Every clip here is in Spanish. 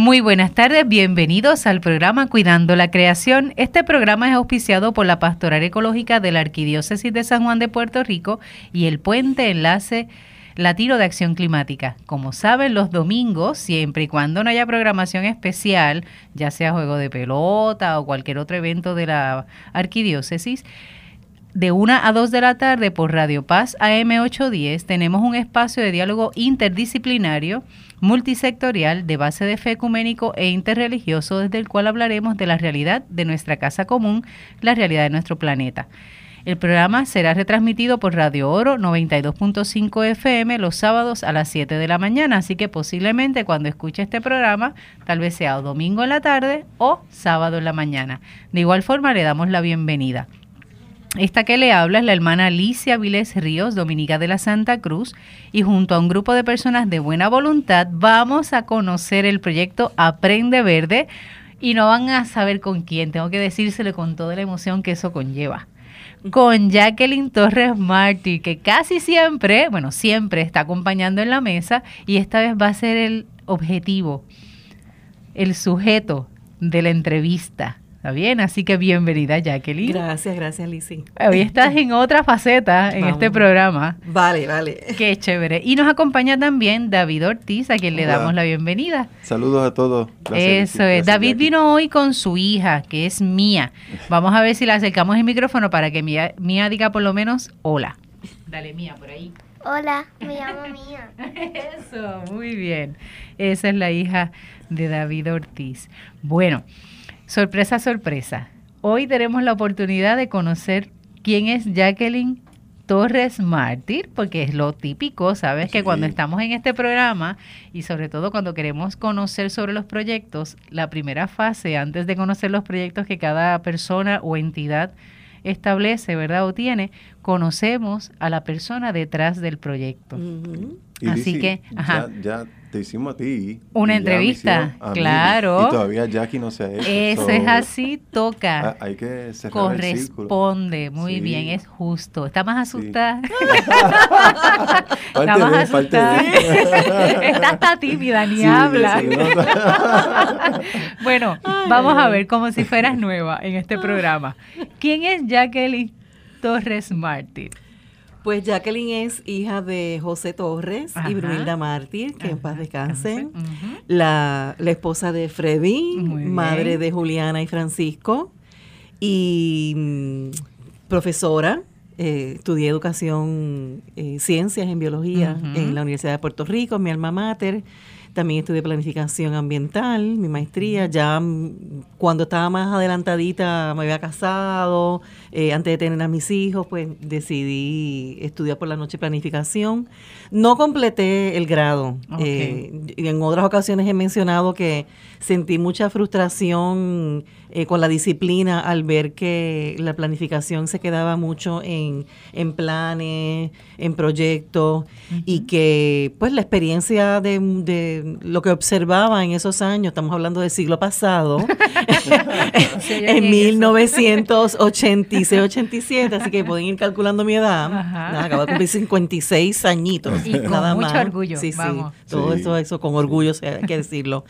Muy buenas tardes, bienvenidos al programa Cuidando la Creación. Este programa es auspiciado por la Pastoral Ecológica de la Arquidiócesis de San Juan de Puerto Rico y el Puente Enlace Latino de Acción Climática. Como saben, los domingos, siempre y cuando no haya programación especial, ya sea juego de pelota o cualquier otro evento de la Arquidiócesis, de 1 a 2 de la tarde por Radio Paz AM810 tenemos un espacio de diálogo interdisciplinario, multisectorial, de base de fe ecuménico e interreligioso, desde el cual hablaremos de la realidad de nuestra casa común, la realidad de nuestro planeta. El programa será retransmitido por Radio Oro 92.5 FM los sábados a las 7 de la mañana, así que posiblemente cuando escuche este programa, tal vez sea domingo en la tarde o sábado en la mañana. De igual forma, le damos la bienvenida. Esta que le habla es la hermana Alicia Viles Ríos, dominica de la Santa Cruz, y junto a un grupo de personas de buena voluntad vamos a conocer el proyecto Aprende Verde y no van a saber con quién, tengo que decírselo con toda la emoción que eso conlleva. Con Jacqueline Torres Martí, que casi siempre, bueno, siempre está acompañando en la mesa y esta vez va a ser el objetivo, el sujeto de la entrevista. ¿Está bien? Así que bienvenida, Jacqueline. Gracias, gracias, Lizzy. Hoy estás en otra faceta en este programa. Vale, vale. Qué chévere. Y nos acompaña también David Ortiz, a quien le damos la bienvenida. Saludos a todos. Eso es. David vino hoy con su hija, que es Mía. Vamos a ver si le acercamos el micrófono para que Mía, Mía diga por lo menos hola. Dale, Mía, por ahí. Hola, me llamo Mía. Eso, muy bien. Esa es la hija de David Ortiz. Bueno. Sorpresa, sorpresa. Hoy tenemos la oportunidad de conocer quién es Jacqueline Torres Mártir, porque es lo típico, ¿sabes? Que cuando estamos en este programa y sobre todo cuando queremos conocer sobre los proyectos, la primera fase, antes de conocer los proyectos que cada persona o entidad establece, ¿verdad? O tiene, conocemos a la persona detrás del proyecto. Así que, ajá. ya te hicimos a ti. Una entrevista, claro. y todavía Jackie no se ha hecho. Eso es así, toca. Ah, hay que cerrar Corresponde, el muy bien, es justo. ¿Está más asustada? Sí. Está más asustada. Está hasta tímida, ni habla. bueno, vamos a ver, como si fueras nueva en este programa. ¿Quién es Jacqueline Torres Martín? Pues Jacqueline es hija de José Torres y Brunilda Mártir, que en paz descansen. la, esposa de Freddy, madre de Juliana y Francisco. Y mm, profesora, eh, estudié educación, eh, ciencias en biología en la Universidad de Puerto Rico, mi alma mater. También estudié planificación ambiental, mi maestría. Ya mm, cuando estaba más adelantadita me había casado, eh, antes de tener a mis hijos, pues decidí estudiar por la noche planificación. No completé el grado. Eh, en otras ocasiones he mencionado que sentí mucha frustración eh, con la disciplina al ver que la planificación se quedaba mucho en, en planes, en proyectos y que pues la experiencia de, de, lo que observaba en esos años, estamos hablando del siglo pasado, en 1986, 87, así que pueden ir calculando mi edad. Nada, acabo de cumplir 56 añitos. Y con nada mucho más. orgullo. Sí, vamos. sí. Todo eso, eso con orgullo, hay que decirlo.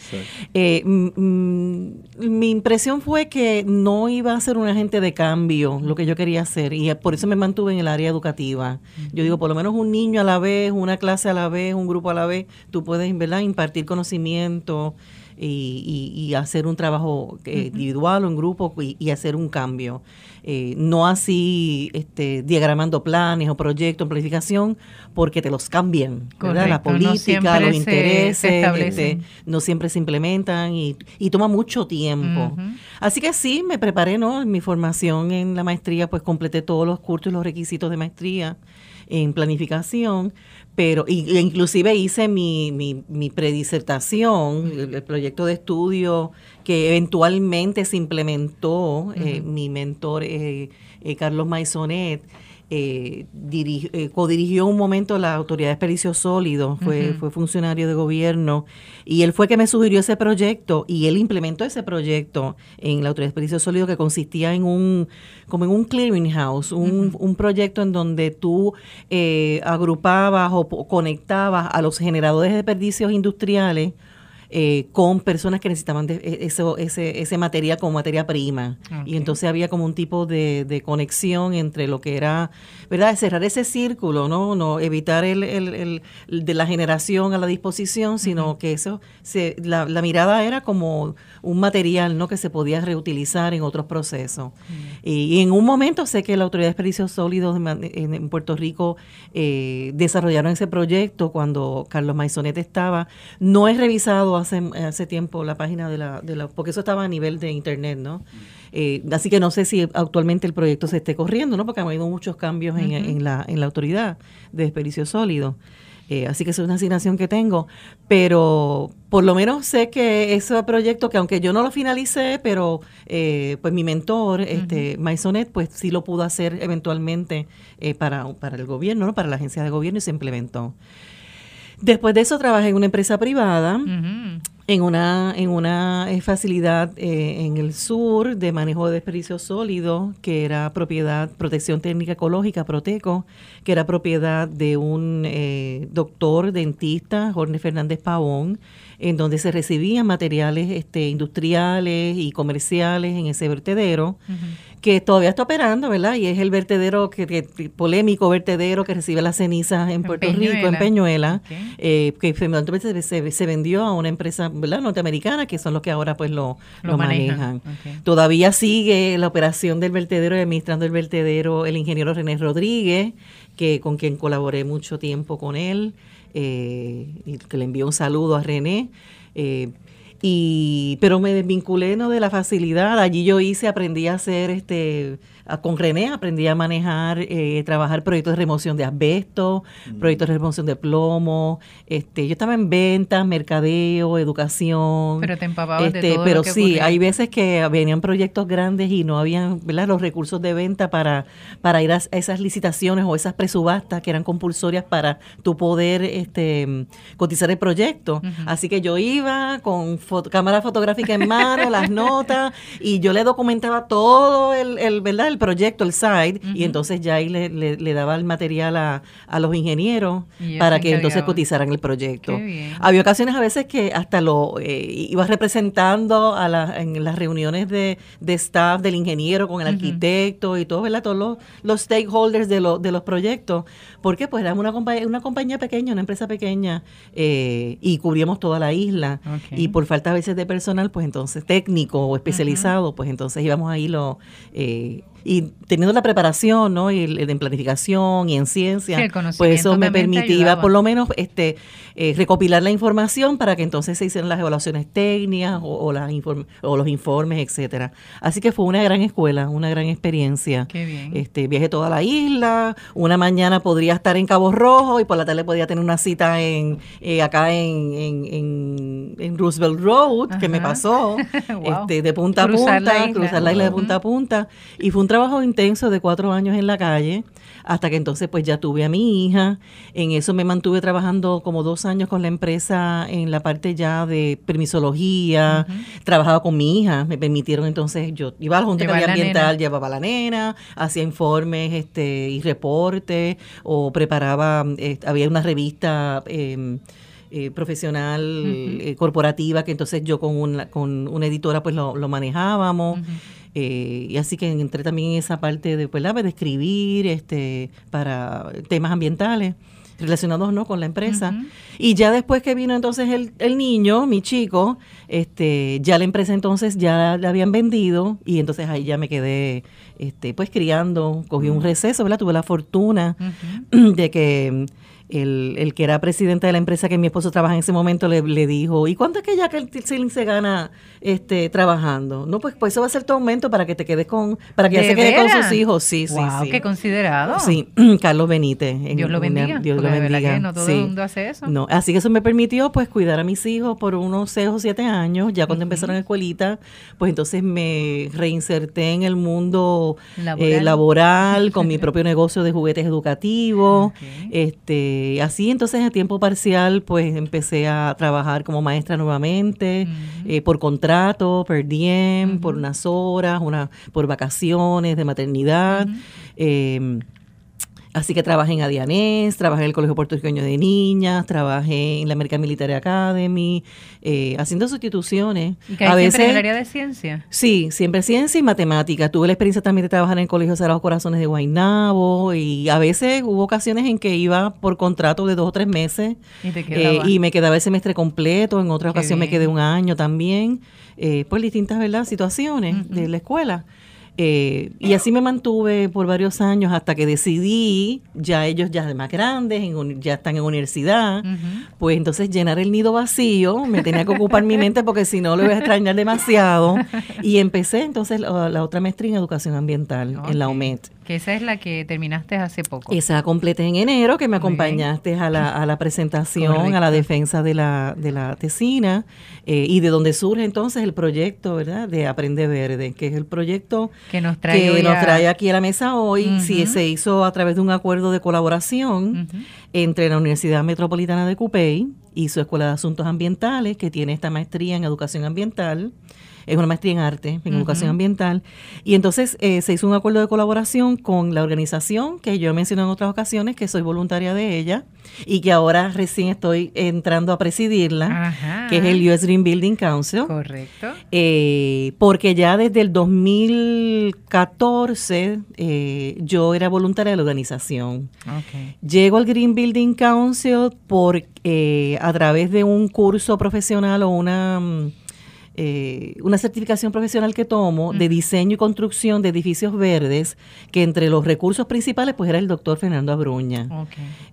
Eh, mi impresión fue que no iba a ser un agente de cambio lo que yo quería hacer y por eso me mantuve en el área educativa. Yo digo, por lo menos un niño a la vez, una clase a la vez, un grupo a la vez, tú puedes ¿verdad? impartir conocimiento y, hacer un trabajo eh, individual o en grupo y, hacer un cambio. Eh, no así este, diagramando planes o proyectos, planificación, porque te los cambian. ¿verdad? La política, los intereses, este, no siempre se implementan y, toma mucho tiempo. Así que sí, me preparé, ¿no? En mi formación en la maestría, pues completé todos los cursos y los requisitos de maestría en planificación, pero inclusive hice mi, mi, mi predisertación, el, proyecto de estudio que eventualmente se implementó, eh, mi mentor eh, eh, Carlos Maisonet, eh, eh, codirigió un momento la Autoridad de Desperdicios Sólidos, fue, fue funcionario de gobierno, y él fue que me sugirió ese proyecto, y él implementó ese proyecto en la Autoridad de Desperdicios Sólidos que consistía en un, como en un clearinghouse, un, un proyecto en donde tú eh, agrupabas o conectabas a los generadores de desperdicios industriales eh, con personas que necesitaban de, e, eso, ese, ese material como materia prima. Y entonces había como un tipo de, de, conexión entre lo que era, ¿verdad? Cerrar ese círculo, ¿no? no evitar el, el, de la generación a la disposición, sino que eso, se, la, la, mirada era como un material, ¿no? Que se podía reutilizar en otros procesos. y, en un momento sé que la Autoridad de Desperdicios Sólidos en, en Puerto Rico eh, desarrollaron ese proyecto cuando Carlos Maisonet estaba. No he revisado hace, hace tiempo la página de la, de la, porque eso estaba a nivel de internet, ¿no? Eh, así que no sé si actualmente el proyecto se esté corriendo, ¿no? Porque ha habido muchos cambios en, en, la, en la autoridad de desperdicio sólido. Eh, así que es una asignación que tengo, pero por lo menos sé que ese proyecto, que aunque yo no lo finalicé, pero eh, pues mi mentor, este Maisonet, pues sí lo pudo hacer eventualmente eh, para, para el gobierno, ¿no? para la agencia de gobierno y se implementó. Después de eso trabajé en una empresa privada, en una, en una eh, facilidad eh, en el sur de manejo de desperdicios sólidos, que era propiedad, protección técnica ecológica, Proteco, que era propiedad de un eh, doctor dentista, Jorge Fernández Pavón, en donde se recibían materiales este, industriales y comerciales en ese vertedero que todavía está operando, ¿verdad? Y es el vertedero, que, polémico vertedero que recibe las cenizas en Puerto Rico, en Peñuela, eh, que se, se, vendió a una empresa ¿verdad? norteamericana, que son los que ahora pues lo, lo, manejan. Todavía sigue la operación del vertedero y administrando el vertedero el ingeniero René Rodríguez, que con quien colaboré mucho tiempo con él, eh, y que le envío un saludo a René. Eh, y pero me desvinculé no de la facilidad. Allí yo hice aprendí a hacer este con René aprendí a manejar, eh, trabajar proyectos de remoción de asbesto, mm. proyectos de remoción de plomo. Este, yo estaba en ventas, mercadeo, educación. Pero te empapabas de este, todo Pero sí, hay veces que venían proyectos grandes y no habían los recursos de venta para, para ir a esas licitaciones o esas presubastas que eran compulsorias para tu poder este, cotizar el proyecto. Así que yo iba con cámara fotográfica en mano, las notas, y yo le documentaba todo el, el, ¿verdad? el proyecto, el site, y entonces ya ahí le, le, daba el material a, a los ingenieros para que entonces cotizaran el proyecto. Había ocasiones a veces que hasta lo eh, ibas representando a la, en las reuniones de, de staff del ingeniero con el arquitecto y todo, ¿verdad? Todos los, los stakeholders de, lo, de los proyectos, porque pues era una compañía, una compañía pequeña, una empresa pequeña, eh, y cubríamos toda la isla, y por falta a veces de personal, pues entonces técnico o especializado, pues entonces íbamos ahí lo... Eh, y teniendo la preparación, ¿no? Y en planificación y en ciencia, pues eso me permitía por lo menos este eh, recopilar la información para que entonces se hicieran las evaluaciones técnicas o, las o los informes, etcétera. Así que fue una gran escuela, una gran experiencia. Qué bien. Este, viajé toda la isla, una mañana podría estar en Cabo Rojo y por la tarde podía tener una cita en eh, acá en, en, en, Roosevelt Road, que me pasó, este, de punta a punta, cruzar la isla de punta a punta. Y fue un trabajo intenso de cuatro años en la calle, hasta que entonces pues ya tuve a mi hija. En eso me mantuve trabajando como dos años con la empresa en la parte ya de permisología, trabajaba con mi hija, me permitieron entonces, yo iba a la Junta Ambiental, llevaba a la nena, hacía informes este y reportes, o preparaba, eh, había una revista... Em, eh, profesional eh, corporativa que entonces yo con una, con una editora pues lo, manejábamos. Eh, y así que entré también en esa parte de, pues, de escribir este, para temas ambientales relacionados no con la empresa. Y ya después que vino entonces el, el, niño mi chico este ya la empresa entonces ya la habían vendido y entonces ahí ya me quedé este pues criando. Cogí un receso verdad tuve la fortuna de que el, el, que era presidente de la empresa que mi esposo trabaja en ese momento le, le dijo, ¿y cuánto es que ya que el se gana este trabajando? No, pues, pues eso va a ser tu aumento para que te quedes con, para que ya se quede con sus hijos. Sí, sí, sí. qué considerado. Sí, Carlos Benítez. Dios lo bendiga. Dios lo bendiga. no todo el mundo hace eso. No, así que eso me permitió pues cuidar a mis hijos por unos 6 o 7 años. Ya cuando empezaron la escuelita, pues entonces me reinserté en el mundo eh, laboral, con mi propio negocio de juguetes educativos. Este eh, así entonces a tiempo parcial pues empecé a trabajar como maestra nuevamente, eh, por contrato, per diem, por unas horas, una, por vacaciones de maternidad. Así que trabajé en Adianés, trabajé en el Colegio Puertorriqueño de Niñas, trabajé en la American Military Academy, eh, haciendo sustituciones. ¿Y que hay siempre en el área de ciencia? Sí, siempre ciencia y matemática. Tuve la experiencia también de trabajar en el Colegio Sagrados Corazones de Guaynabo y a veces hubo ocasiones en que iba por contrato de dos o tres meses y, te eh, y me quedaba el semestre completo, en otra ocasión me quedé un año también, eh, por distintas ¿verdad? situaciones de la escuela. Eh, y así me mantuve por varios años hasta que decidí, ya ellos ya más grandes, ya están en universidad, pues entonces llenar el nido vacío, me tenía que ocupar mi mente porque si no lo iba a extrañar demasiado. Y empecé entonces la, otra maestría en educación ambiental en la UMED. Que esa es la que terminaste hace poco. Esa completé en enero, que me acompañaste a la, a la presentación, a la defensa de la, de la tesina, eh, y de donde surge entonces el proyecto, ¿verdad?, de Aprende Verde, que es el proyecto que nos trae, nos trae aquí a la mesa hoy. si se hizo a través de un acuerdo de colaboración entre la Universidad Metropolitana de Cupey y su Escuela de Asuntos Ambientales, que tiene esta maestría en educación ambiental es una maestría en arte, en educación ambiental. Y entonces eh, se hizo un acuerdo de colaboración con la organización que yo he mencionado en otras ocasiones, que soy voluntaria de ella y que ahora recién estoy entrando a presidirla, que es el US Green Building Council. Correcto. Eh, porque ya desde el 2014 eh, yo era voluntaria de la organización. Llego al Green Building Council por, a través de un curso profesional o una mm, eh, una certificación profesional que tomo de diseño y construcción de edificios verdes, que entre los recursos principales pues era el doctor Fernando Abruña.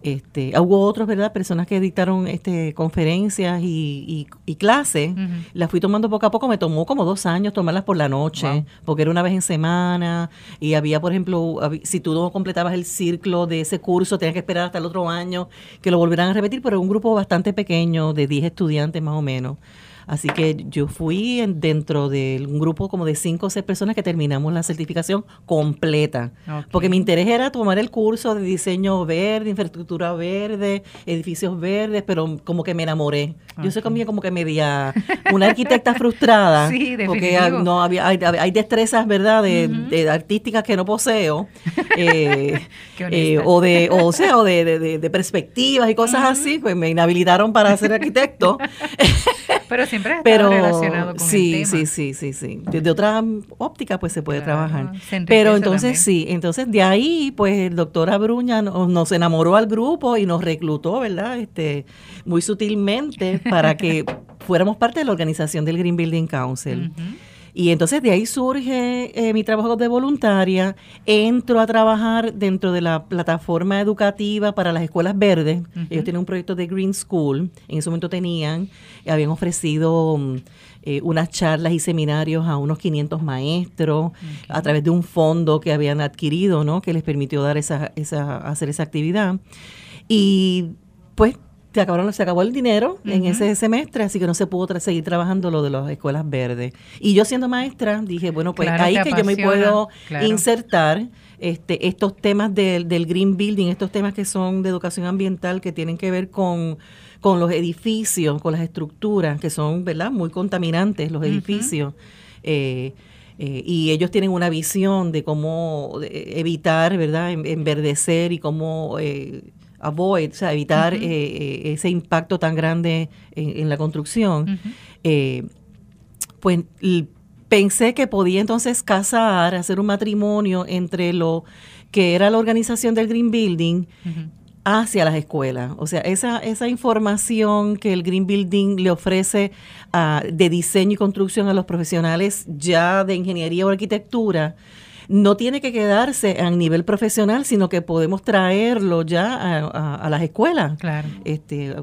Este, hubo otros, ¿verdad? Personas que dictaron este, conferencias y, clases. Las fui tomando poco a poco. Me tomó como dos años tomarlas por la noche, porque era una vez en semana. Y había, por ejemplo, si tú no completabas el ciclo de ese curso, tenías que esperar hasta el otro año que lo volvieran a repetir, pero era un grupo bastante pequeño, de 10 estudiantes más o menos. Así que yo fui dentro de un grupo como de cinco o seis personas que terminamos la certificación completa. Porque mi interés era tomar el curso de diseño verde, infraestructura verde, edificios verdes, pero como que me enamoré. Yo soy como, como que media una arquitecta frustrada. sí, porque no había, hay, destrezas, ¿verdad?, de, artísticas que no poseo. Eh, eh, o de, o, sea, o de, perspectivas y cosas así, pues me inhabilitaron para ser arquitecto. pero siempre pero, relacionado con sí, el tema. Sí, sí, sí, sí. Desde otra óptica, pues se puede trabajar. Pero entonces sí, entonces de ahí, pues el doctor Abruña nos, enamoró al grupo y nos reclutó, ¿verdad? Este, muy sutilmente para que fuéramos parte de la organización del Green Building Council. Y entonces de ahí surge eh, mi trabajo de voluntaria, entro a trabajar dentro de la plataforma educativa para las escuelas verdes. Ellos tienen un proyecto de Green School, en ese momento tenían, habían ofrecido mm, eh, unas charlas y seminarios a unos 500 maestros a través de un fondo que habían adquirido, ¿no? Que les permitió dar esa, esa, hacer esa actividad. Y pues se acabaron, se acabó el dinero en ese semestre, así que no se pudo seguir trabajando lo de las escuelas verdes. Y yo siendo maestra dije, bueno, pues ahí que yo me puedo insertar este, estos temas del, del green building, estos temas que son de educación ambiental, que tienen que ver con, con los edificios, con las estructuras, que son, ¿verdad?, muy contaminantes los edificios. Eh, eh, y ellos tienen una visión de cómo evitar, ¿verdad?, enverdecer y cómo eh, avoid, o sea, evitar eh, eh, ese impacto tan grande en, la construcción, eh, pues pensé que podía entonces casar, hacer un matrimonio entre lo que era la organización del Green Building hacia las escuelas. O sea, esa, esa información que el Green Building le ofrece ah, de diseño y construcción a los profesionales ya de ingeniería o arquitectura, no tiene que quedarse a nivel profesional, sino que podemos traerlo ya a, las escuelas. Claro. Este,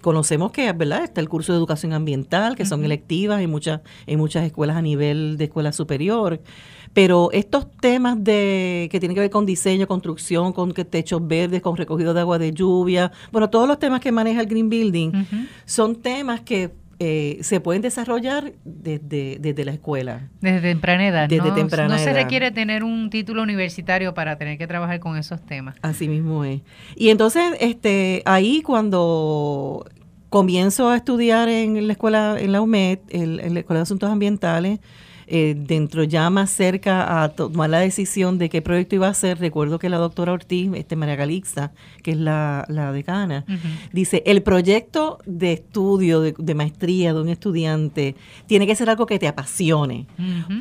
conocemos que verdad está el curso de educación ambiental que son electivas en muchas en muchas escuelas a nivel de escuela superior pero estos temas de que tienen que ver con diseño construcción con techos verdes con recogido de agua de lluvia bueno todos los temas que maneja el green building son temas que eh, se pueden desarrollar desde, desde la escuela. Desde temprana edad. Desde no, temprana no se requiere tener un título universitario para tener que trabajar con esos temas. Así mismo es. Y entonces, este, ahí cuando comienzo a estudiar en la escuela, en la UMED, en la Escuela de Asuntos Ambientales, eh, dentro ya más cerca a tomar la decisión de qué proyecto iba a hacer, recuerdo que la doctora Ortiz, este María Galixa, que es la, la decana, dice, el proyecto de estudio, de, maestría de un estudiante, tiene que ser algo que te apasione,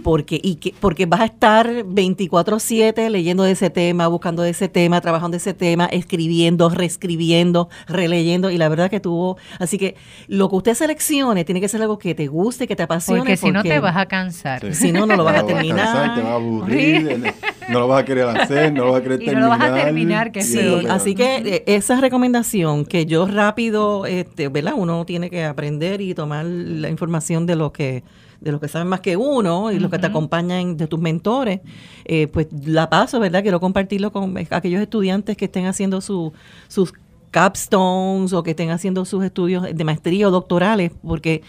porque, y que, porque vas a estar 24/7 leyendo de ese tema, buscando de ese tema, trabajando de ese tema, escribiendo, reescribiendo, releyendo, y la verdad que tuvo, así que lo que usted seleccione tiene que ser algo que te guste, que te apasione. Porque si no te vas a cansar. Si no, no lo vas a terminar. te vas a aburrir, no lo vas a querer hacer, no lo vas a querer terminar. No lo vas a terminar, que sí. Así que eh, esa recomendación que yo rápido, este, ¿verdad? Uno tiene que aprender y tomar la información de lo que de los que saben más que uno y los que te acompañan de tus mentores, eh, pues la paso, ¿verdad? Quiero compartirlo con aquellos estudiantes que estén haciendo su, sus capstones o que estén haciendo sus estudios de maestría o doctorales, porque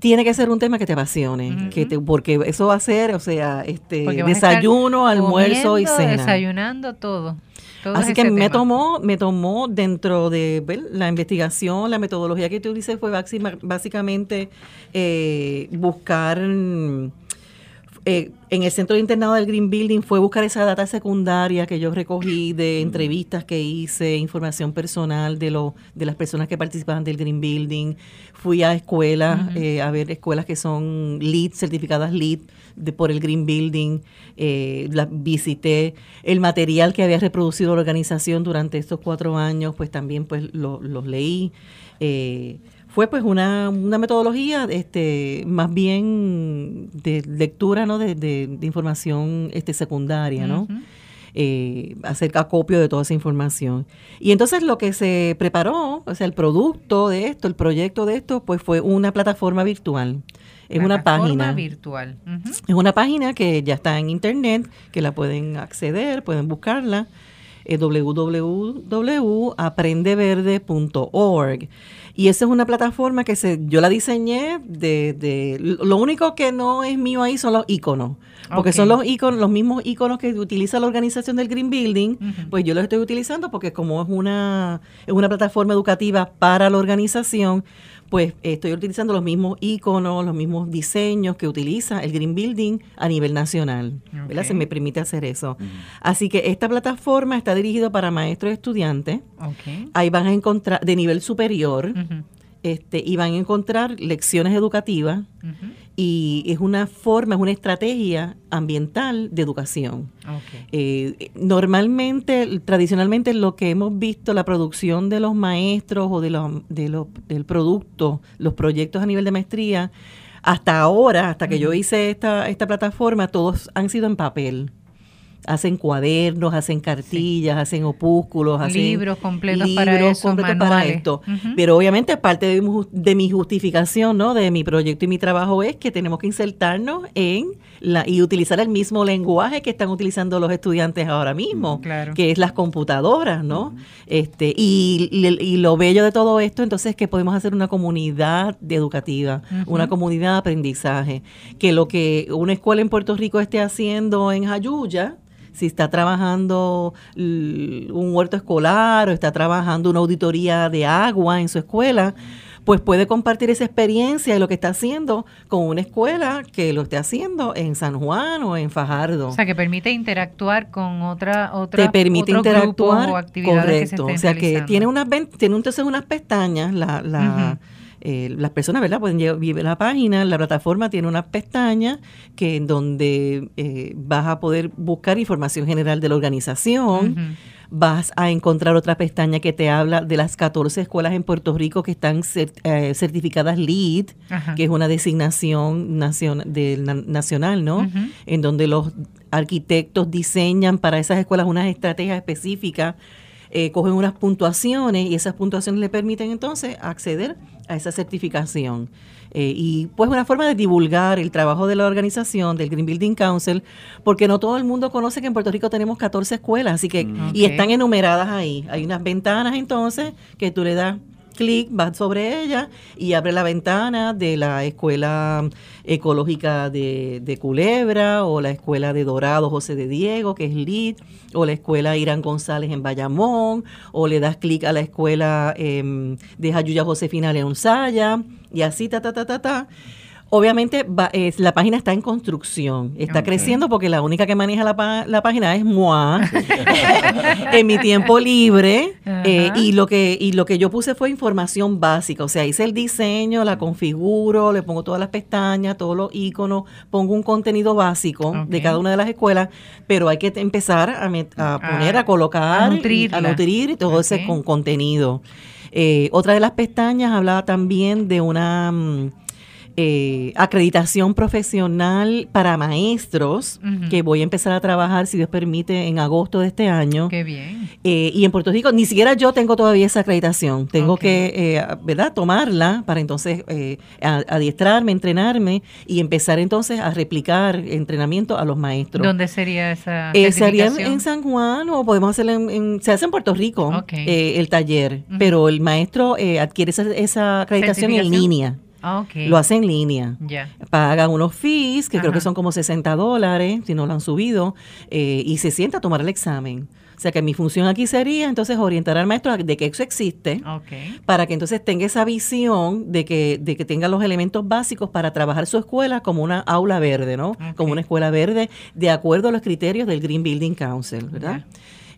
tiene que ser un tema que te apasione, que te, porque eso va a ser, o sea, este desayuno, almuerzo y cena. Desayunando todo. Así que me tomó, me tomó dentro de la investigación, la metodología que tú dices fue básicamente eh, buscar eh, en el centro de internado del Green Building fue buscar esa data secundaria que yo recogí de entrevistas que hice, información personal de lo, de las personas que participaban del Green Building. Fui a escuelas, eh, a ver escuelas que son LEED, certificadas LEED de, por el Green Building. Eh, las visité. El material que había reproducido la organización durante estos cuatro años, pues también pues los leí. Eh, fue pues una, una metodología este más bien de lectura no de, de, información este secundaria no eh, hacer acopio de toda esa información. Y entonces lo que se preparó o sea el producto de esto el proyecto de esto pues fue una plataforma virtual. Es una página. virtual. Es una página que ya está en internet que la pueden acceder pueden buscarla eh, www.aprendeverde.org y esa es una plataforma que se, yo la diseñé de, de, lo único que no es mío ahí son los iconos, porque son los iconos, los mismos iconos que utiliza la organización del Green Building, pues yo los estoy utilizando porque como es una, es una plataforma educativa para la organización, pues estoy utilizando los mismos iconos, los mismos diseños que utiliza el Green Building a nivel nacional. Se me permite hacer eso. Así que esta plataforma está dirigida para maestros y estudiantes. Ahí van a encontrar de nivel superior. Este, y van a encontrar lecciones educativas y es una forma, es una estrategia ambiental de educación. Eh, normalmente, tradicionalmente, lo que hemos visto, la producción de los maestros o de los, de los, del producto, los proyectos a nivel de maestría, hasta ahora, hasta que yo hice esta, esta plataforma, todos han sido en papel hacen cuadernos, hacen cartillas, hacen opúsculos, hacen libros completos para, para esto. Pero obviamente parte de mi, justificación, ¿no? De mi proyecto y mi trabajo es que tenemos que insertarnos en la y utilizar el mismo lenguaje que están utilizando los estudiantes ahora mismo, que es las computadoras, ¿no? Este y, y, lo bello de todo esto entonces es que podemos hacer una comunidad educativa, una comunidad de aprendizaje, que lo que una escuela en Puerto Rico esté haciendo en Jayuya si está trabajando un huerto escolar o está trabajando una auditoría de agua en su escuela, pues puede compartir esa experiencia de lo que está haciendo con una escuela que lo esté haciendo en San Juan o en Fajardo. O sea, que permite interactuar con otra otra Te permite interactuar, o actividades correcto. o sea, que tiene unas tiene entonces unas pestañas la, la eh, las personas, ¿verdad? Pueden a la página, la plataforma tiene una pestaña que en donde eh, vas a poder buscar información general de la organización. Vas a encontrar otra pestaña que te habla de las 14 escuelas en Puerto Rico que están eh, certificadas LEED, que es una designación nacional, ¿no? En donde los arquitectos diseñan para esas escuelas unas estrategias específicas eh, cogen unas puntuaciones y esas puntuaciones le permiten entonces acceder a esa certificación. Eh, y pues una forma de divulgar el trabajo de la organización, del Green Building Council, porque no todo el mundo conoce que en Puerto Rico tenemos 14 escuelas, así que, mm. y están enumeradas ahí. Hay unas ventanas entonces que tú le das clic, vas sobre ella y abre la ventana de la Escuela Ecológica de, Culebra o la Escuela de Dorado José de Diego, que es LID, o la Escuela Irán González en Bayamón, o le das clic a la Escuela em, de Jayuya Josefina León Saya, y así, ta, ta, ta, ta, ta Obviamente va- la página está en construcción, está creciendo porque la única que maneja la, la página es moi en mi tiempo libre eh, y lo que y lo que yo puse fue información básica, o sea hice el diseño, la configuro, le pongo todas las pestañas, todos los iconos, pongo un contenido básico de cada una de las escuelas, pero hay que empezar a, met- a A- poner, a colocar, a y- a nutrir todo ese con contenido. Eh, otra de las pestañas hablaba también de una mm, eh, acreditación profesional para maestros que voy a empezar a trabajar, si Dios permite, en agosto de este año. Qué bien. Eh, y en Puerto Rico ni siquiera yo tengo todavía esa acreditación. Tengo que, eh, ¿verdad?, tomarla para entonces eh, adiestrarme, entrenarme y empezar entonces a replicar entrenamiento a los maestros. ¿Dónde sería esa Eh, sería en, San Juan o podemos hacerlo en, en- se hace en Puerto Rico Ok. eh, el taller, pero el maestro eh, adquiere esa, esa acreditación en línea, Ah, ok. lo hace en línea. Ya. Paga unos fees, que creo que son como 60 dólares, si no lo han subido, eh, y se sienta a tomar el examen. O sea que mi función aquí sería entonces orientar al maestro de que eso existe, Ok. para que entonces tenga esa visión de que, de que tenga los elementos básicos para trabajar su escuela como una aula verde, ¿no? Como una escuela verde de acuerdo a los criterios del Green Building Council, ¿verdad?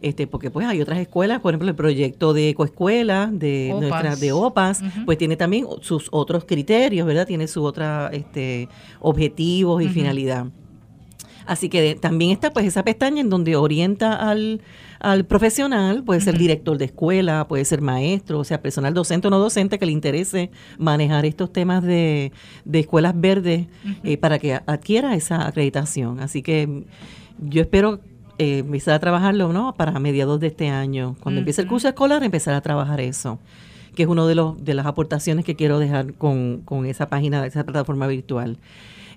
Este, porque pues hay otras escuelas, por ejemplo, el proyecto de ecoescuela de OPAS. nuestra de OPAS, pues tiene también sus otros criterios, ¿verdad? Tiene su otra este objetivos y finalidad. Así que de- también está pues esa pestaña en donde orienta al, al profesional, puede ser director de escuela, puede ser maestro, o sea, personal docente o no docente que le interese manejar estos temas de, de escuelas verdes eh, para que adquiera esa acreditación. Así que yo espero eh, empezar a trabajarlo ¿no? para mediados de este año. Cuando empiece el curso escolar, empezar a trabajar eso que es una de, los, de las aportaciones que quiero dejar con, con esa página, esa plataforma virtual.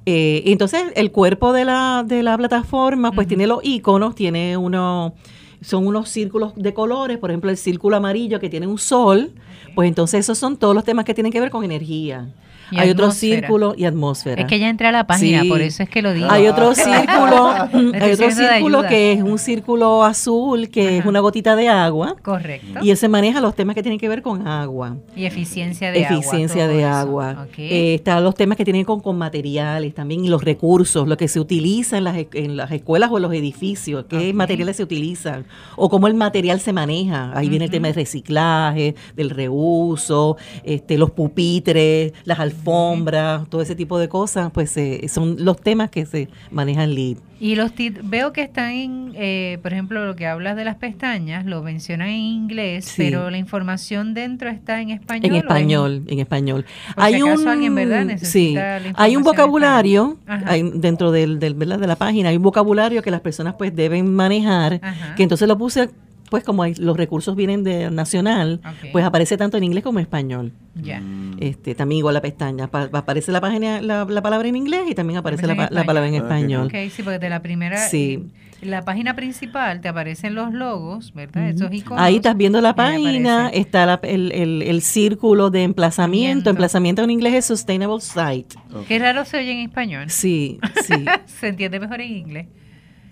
Eh, entonces, el cuerpo de la, de la plataforma, pues tiene los iconos, tiene uno, son unos círculos de colores, por ejemplo, el círculo amarillo que tiene un sol, pues entonces esos son todos los temas que tienen que ver con energía. Y Hay otro círculo y atmósfera. Es que ya entré a la página, Sí. por eso es que lo digo. Hay otro círculo, hay otro círculo que es un círculo azul, que es una gotita de agua, Correcto. y ese maneja los temas que tienen que ver con agua. Y eficiencia de agua. eficiencia de eso. agua. Ok. Eh, están los temas que tienen con, con materiales también y los recursos, lo que se utiliza en las, e- en las escuelas o en los edificios, qué materiales se utilizan o cómo el material se maneja. Ahí viene el tema del reciclaje, del reuso, este, los pupitres, las alfombras, todo ese tipo de cosas, pues eh, son los temas que se manejan LEED. Y los veo que están en, eh, por ejemplo, lo que hablas de las pestañas, lo mencionan en inglés, Sí. pero la información dentro está en español. En español, en español. Por si acaso alguien, ¿verdad? necesita sí, la hay un en vocabulario español. Hay- dentro del, del, ¿verdad? de la página, hay un vocabulario que las personas pues deben manejar, Ajá. que entonces lo puse pues como hay- los recursos vienen de nacional, Ok. pues aparece tanto en inglés como en español. Ya. Mm. Este, también igual la pestaña, pa- aparece la página la, la palabra en inglés y también aparece la, pa- la palabra en español. español. Ok, sí, porque de la primera, Sí. la página principal te aparecen los logos, ¿verdad? Esos iconos. Ahí estás viendo la página, está la- el, el- el círculo de emplazamiento. Emplazamiento. Emplazamiento en inglés es Sustainable Site. Ok. Qué raro se oye en español. Sí, sí. se entiende mejor en inglés.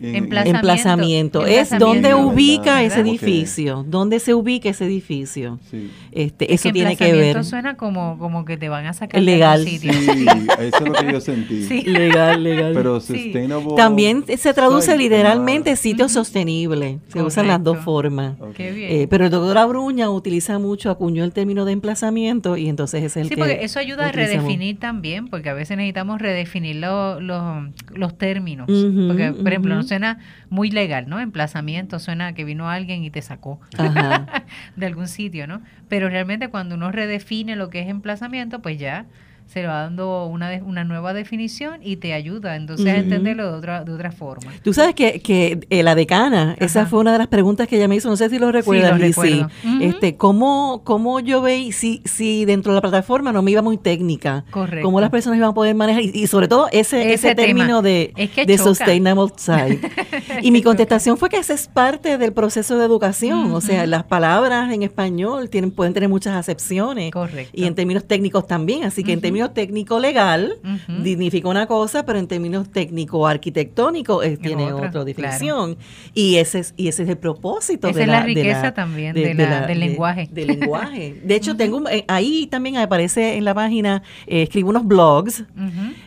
En- Emplazamiento. Emplazamiento. Es Emplazamiento. donde ubica ¿verdad? ese edificio. ¿Dónde se ubica ese edificio? Sí. Este, Es eso tiene que ver. emplazamiento suena como, como que te van a sacar Legal. de algún Sí, sitio. eso es lo que yo sentí. Sí. Legal, legal. Pero Sí. sustainable. También se traduce site, literalmente ah, sitio sostenible. Se usan las dos formas. ok. Qué bien. Eh, pero el doctor Abruña utiliza mucho, acuñó el término de emplazamiento y entonces ese es el Sí, que porque eso ayuda a redefinir también, porque a veces necesitamos redefinir lo- lo- los términos. Porque, por ejemplo, no ujú. Suena muy legal, ¿no? Emplazamiento suena que vino alguien y te sacó de algún sitio, ¿no? Pero realmente cuando uno redefine lo que es emplazamiento, pues ya se va dando una, de- una nueva definición y te ayuda entonces a entenderlo de otra, de otra forma. Tú sabes que, que eh, la decana, esa fue una de las preguntas que ella me hizo, no sé si lo recuerdas, lo Lizzy. recuerdo. Este, ¿cómo, ¿Cómo yo veía, si, si dentro de la plataforma no me iba muy técnica, Correcto. cómo las personas iban a poder manejar, y, y sobre todo ese, Ese ese, término de, Es que de choca. sustainable site. y mi contestación fue que esa es parte del proceso de educación, o sea, las palabras en español tienen, pueden tener muchas acepciones. Correcto. Y en términos técnicos también, así que en Ujú. Términos términos técnico-legal Ujú. dignifica una cosa, pero en términos técnico-arquitectónicos eh, tiene otra, otra definición. Y, ese es, y ese es el propósito Esa de es la, la de riqueza también de la- del de- lenguaje. Del lenguaje. De hecho, tengo un- eh, ahí también aparece en la página, eh, escribo unos blogs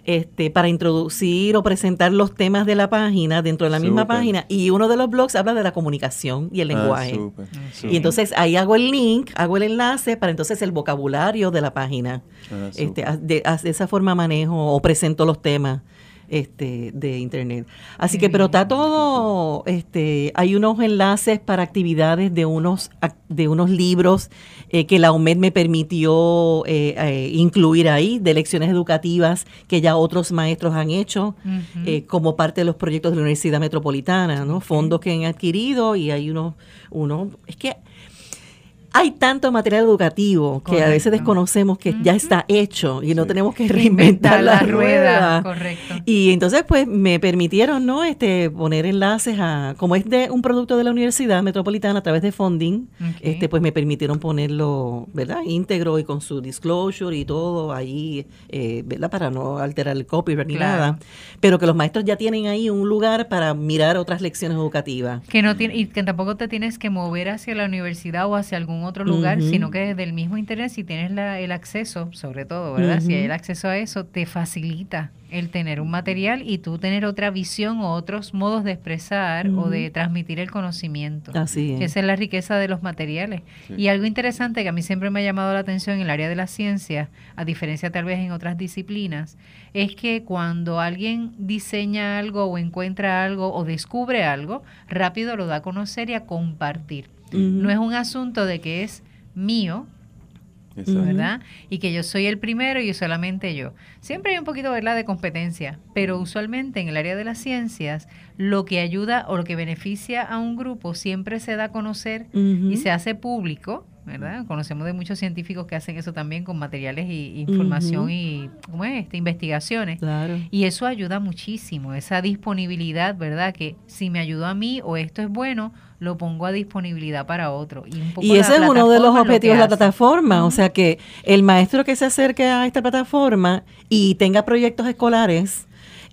este, para introducir o presentar los temas de la página dentro de la misma página. Y uno de los blogs habla de la comunicación y el Ah, lenguaje. súper. y entonces ahí hago el link, hago el enlace para entonces el vocabulario de la página. Ah, Este, de, esa forma manejo o presento los temas este, de internet. Así que, pero está todo, este, hay unos enlaces para actividades de unos, de unos libros eh, que la UMED me permitió eh, eh, incluir ahí, de lecciones educativas que ya otros maestros han hecho como parte de los proyectos de la Universidad Metropolitana, ¿no? Fondos que han adquirido y hay unos, uno, es que hay tanto material educativo que a veces desconocemos que ya está hecho y no Sí. tenemos que reinventar la, rueda. Correcto. Y entonces pues me permitieron, ¿no? Este poner enlaces a como es de un producto de la Universidad Metropolitana a través de funding, este pues me permitieron ponerlo, ¿verdad? íntegro y con su disclosure y todo ahí, eh, ¿verdad? Para no alterar el copyright ni Claro. nada, pero que los maestros ya tienen ahí un lugar para mirar otras lecciones educativas. Que no tiene, y que tampoco te tienes que mover hacia la universidad o hacia algún otro lugar, sino que desde el mismo internet, si tienes la, el acceso, sobre todo, ¿verdad? Si hay el acceso a eso, te facilita el tener un material y tú tener otra visión o otros modos de expresar o de transmitir el conocimiento. Así es. Esa es la riqueza de los materiales. Sí. Y algo interesante que a mí siempre me ha llamado la atención en el área de la ciencia, a diferencia tal vez en otras disciplinas, es que cuando alguien diseña algo o encuentra algo o descubre algo, rápido lo da a conocer y a compartir. No es un asunto de que es mío, Exacto. ¿verdad? Y que yo soy el primero y solamente yo. Siempre hay un poquito, ¿verdad?, de competencia, pero usualmente en el área de las ciencias, lo que ayuda o lo que beneficia a un grupo siempre se da a conocer y se hace público, ¿verdad? Conocemos de muchos científicos que hacen eso también con materiales y información y, ¿cómo es? Este, investigaciones. Claro. Y eso ayuda muchísimo, esa disponibilidad, ¿verdad? Que si me ayudó a mí o esto es bueno, lo pongo a disponibilidad para otro. Y, un poco Y ese es uno de los lo objetivos de la plataforma, o sea que el maestro que se acerque a esta plataforma y tenga proyectos escolares,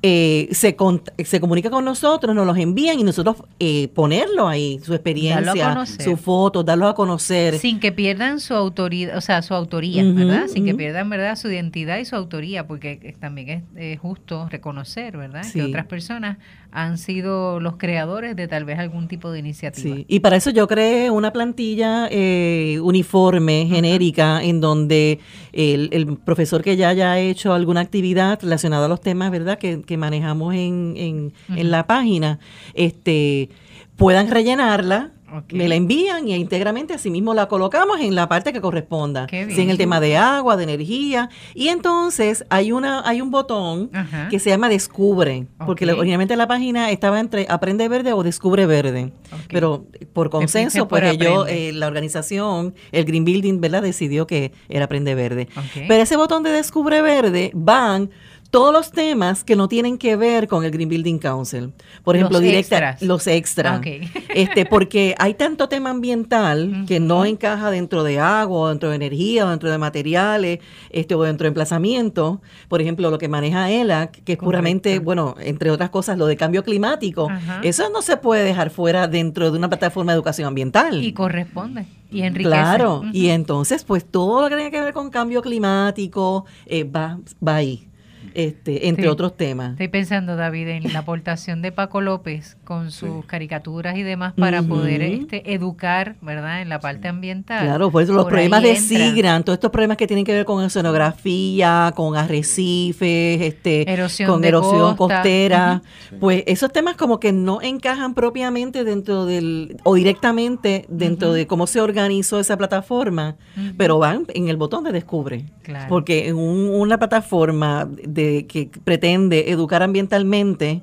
eh, se, con- se comunica con nosotros, nos los envían y nosotros eh, ponerlo ahí, su experiencia, conocer. su foto, darlo a conocer. Sin que pierdan su autoridad, o sea, su autoría, ¿verdad? Sin que pierdan, ¿verdad? Su identidad y su autoría, porque también es eh, justo reconocer, ¿verdad? Sí. Que otras personas han sido los creadores de tal vez algún tipo de iniciativa. Sí, y para eso yo creé una plantilla eh, uniforme, genérica, en donde el, el profesor que ya haya hecho alguna actividad relacionada a los temas, ¿verdad?, que, que manejamos en, en, en la página, este puedan rellenarla, Me la envían y íntegramente así mismo la colocamos en la parte que corresponda. Si en el tema de agua, de energía. Y entonces hay una hay un botón Ajá. que se llama Descubre, porque originalmente la página estaba entre Aprende Verde o Descubre Verde. Pero eh, por consenso, por pues Aprende. eh, la organización, el Green Building, ¿verdad? Decidió que era Aprende Verde. Pero ese botón de Descubre Verde van todos los temas que no tienen que ver con el Green Building Council. Por Los ejemplo, directa, extras. los extras. Este, porque hay tanto tema ambiental que no encaja dentro de agua, dentro de energía, o dentro de materiales, este, o dentro de emplazamiento. Por ejemplo, lo que maneja ELAC, que es puramente, bueno, entre otras cosas, lo de cambio climático. Eso no se puede dejar fuera dentro de una plataforma de educación ambiental. Y corresponde. Y enriquece. Claro, y entonces pues todo lo que tenga que ver con cambio climático eh, va, va ahí, este, entre Sí. otros temas. Estoy pensando, David, en la aportación de Paco López con sus caricaturas y demás para poder este, educar, ¿verdad?, en la parte ambiental. Claro, por eso los Por problemas de. SIGRAN, todos estos problemas que tienen que ver con oceanografía, con arrecifes, este, Erosión con erosión costa. costera, pues esos temas como que no encajan propiamente dentro del, o directamente dentro de cómo se organizó esa plataforma, pero van en el botón de descubre. Claro. Porque en un- una plataforma de que pretende educar ambientalmente,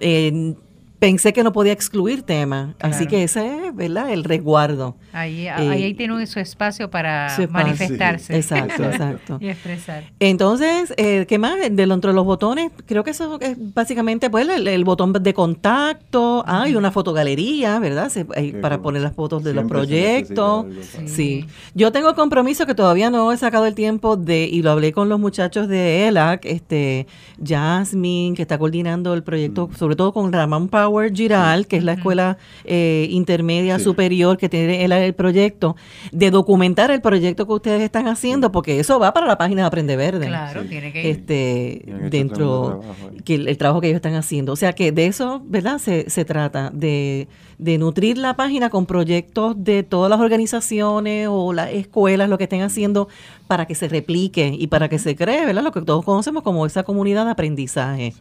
eh, pensé que no podía excluir temas. Así que ese es, ¿verdad? El resguardo. Ahí, eh, ahí tiene su espacio para manifestarse. Exacto, exacto. y expresar. Entonces, eh, ¿qué más? Dentro de los botones, creo que eso es básicamente pues el, botón de contacto. Hay una fotogalería, ¿verdad? para poner las fotos de los proyectos. Sí. Yo tengo compromiso que todavía no he sacado el tiempo de, y lo hablé con los muchachos de ELAC, este, Jasmine, que está coordinando el proyecto, sobre todo con Ramón Pau Power Giral, que es la escuela eh, intermedia superior que tiene el, proyecto, de documentar el proyecto que ustedes están haciendo, porque eso va para la página de Aprende Verde. Claro, tiene que Este, dentro, que el, trabajo que ellos están haciendo. O sea que de eso, ¿verdad? Se, se trata, de, de nutrir la página con proyectos de todas las organizaciones o las escuelas, lo que estén haciendo para que se replique y para que se cree, ¿verdad? Lo que todos conocemos como esa comunidad de aprendizaje.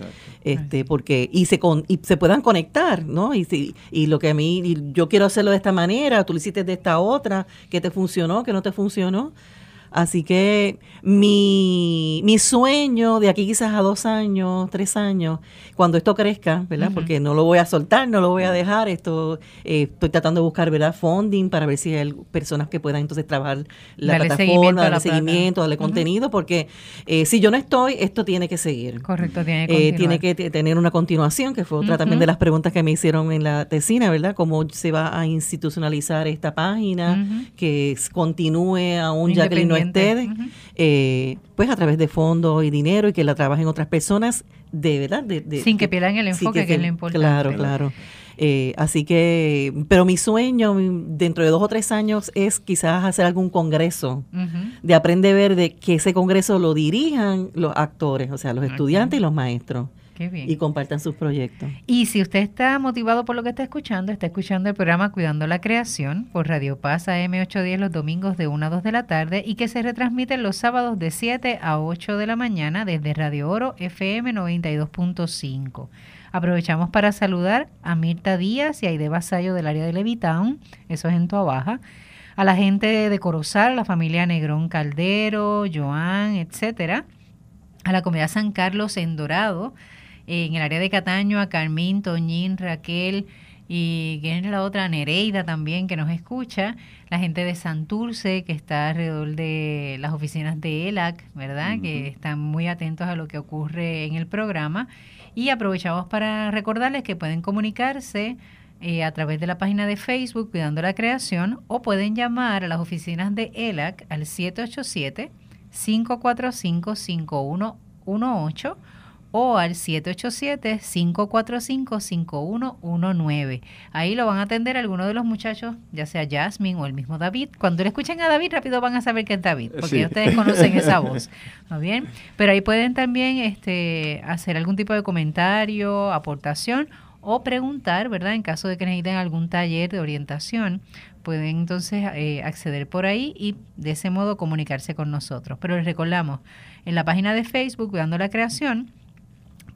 Este, porque, y se con, y se puedan conectar, ¿no? Y, si, y lo que a mí, yo quiero hacerlo de esta manera, tú lo hiciste de esta otra, que te funcionó, que no te funcionó. Así que mi, mi sueño de aquí quizás a dos años, tres años, cuando esto crezca, ¿verdad? Porque no lo voy a soltar, no lo voy a dejar. Esto eh, estoy tratando de buscar, ¿verdad? Funding para ver si hay personas que puedan entonces trabajar la plataforma, darle seguimiento, darle contenido, porque eh, si yo no estoy, esto tiene que seguir. Correcto, tiene que, eh, tiene que tener una continuación, que fue otra también de las preguntas que me hicieron en la tesina, ¿verdad? Cómo se va a institucionalizar esta página, que continúe aún ya que no esté, pues a través de fondos y dinero y que la trabajen otras personas de verdad. De, Sin que pierdan el enfoque, que, es lo importante. Claro, claro. Eh, así que, pero mi sueño dentro de dos o tres años es quizás hacer algún congreso de Aprende Verde, que ese congreso lo dirijan los actores, o sea, los estudiantes y los maestros. Y compartan sus proyectos. Y si usted está motivado por lo que está escuchando, está escuchando el programa Cuidando la Creación por Radio Paz AM810 los domingos de 1 a 2 de la tarde y que se retransmite los sábados de 7 a 8 de la mañana desde Radio Oro FM 92.5. Aprovechamos para saludar a Mirta Díaz y a Aide Basayo del área de Levitown, eso es en Baja, a la gente de Corozal, la familia Negrón Caldero, Joan, etcétera, a la comunidad San Carlos en Dorado, en el área de Cataño a Carmín, Toñín, Raquel y quién es la otra, Nereida también que nos escucha, la gente de Santurce que está alrededor de las oficinas de ELAC, ¿verdad? Que están muy atentos a lo que ocurre en el programa. Y aprovechamos para recordarles que pueden comunicarse eh, a través de la página de Facebook Cuidando la Creación o pueden llamar a las oficinas de ELAC al 787 545 5118 o al 787-545-5119. Ahí lo van a atender algunos de los muchachos, ya sea Jasmine o el mismo David. Cuando le escuchen a David, rápido van a saber que es David, porque ustedes conocen esa voz. ¿No bien? Pero ahí pueden también este, hacer algún tipo de comentario, aportación o preguntar, ¿verdad? En caso de que necesiten algún taller de orientación, pueden entonces eh, acceder por ahí y de ese modo comunicarse con nosotros. Pero les recordamos, en la página de Facebook, Cuidando la Creación,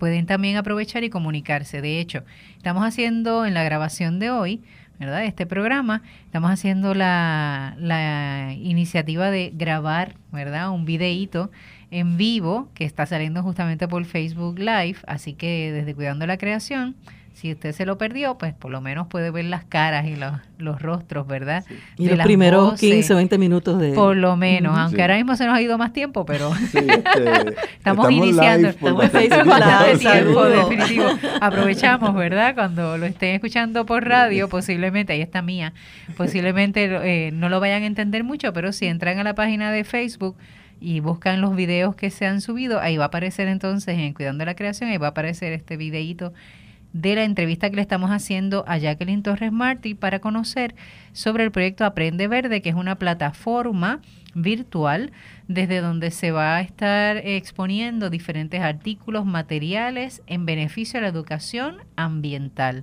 pueden también aprovechar y comunicarse. De hecho, estamos haciendo en la grabación de hoy, ¿verdad? Este programa, estamos haciendo la, la iniciativa de grabar, ¿verdad? Un videíto en vivo que está saliendo justamente por Facebook Live, así que desde Cuidando la Creación si usted se lo perdió, pues por lo menos puede ver las caras y los, los rostros, ¿verdad? Y los primeros 15 o 20 minutos de... Por lo menos, aunque ahora mismo se nos ha ido más tiempo, pero este, estamos, iniciando. estamos en Facebook tiempo, definitivo. Aprovechamos, ¿verdad? Cuando lo estén escuchando por radio, posiblemente, ahí está mía, posiblemente eh, no lo vayan a entender mucho, pero si entran a la página de Facebook, y buscan los videos que se han subido, ahí va a aparecer entonces en Cuidando la Creación, ahí va a aparecer este videíto de la entrevista que le estamos haciendo a Jacqueline Torres Martí para conocer sobre el proyecto Aprende Verde, que es una plataforma virtual desde donde se va a estar exponiendo diferentes artículos, materiales en beneficio de la educación ambiental.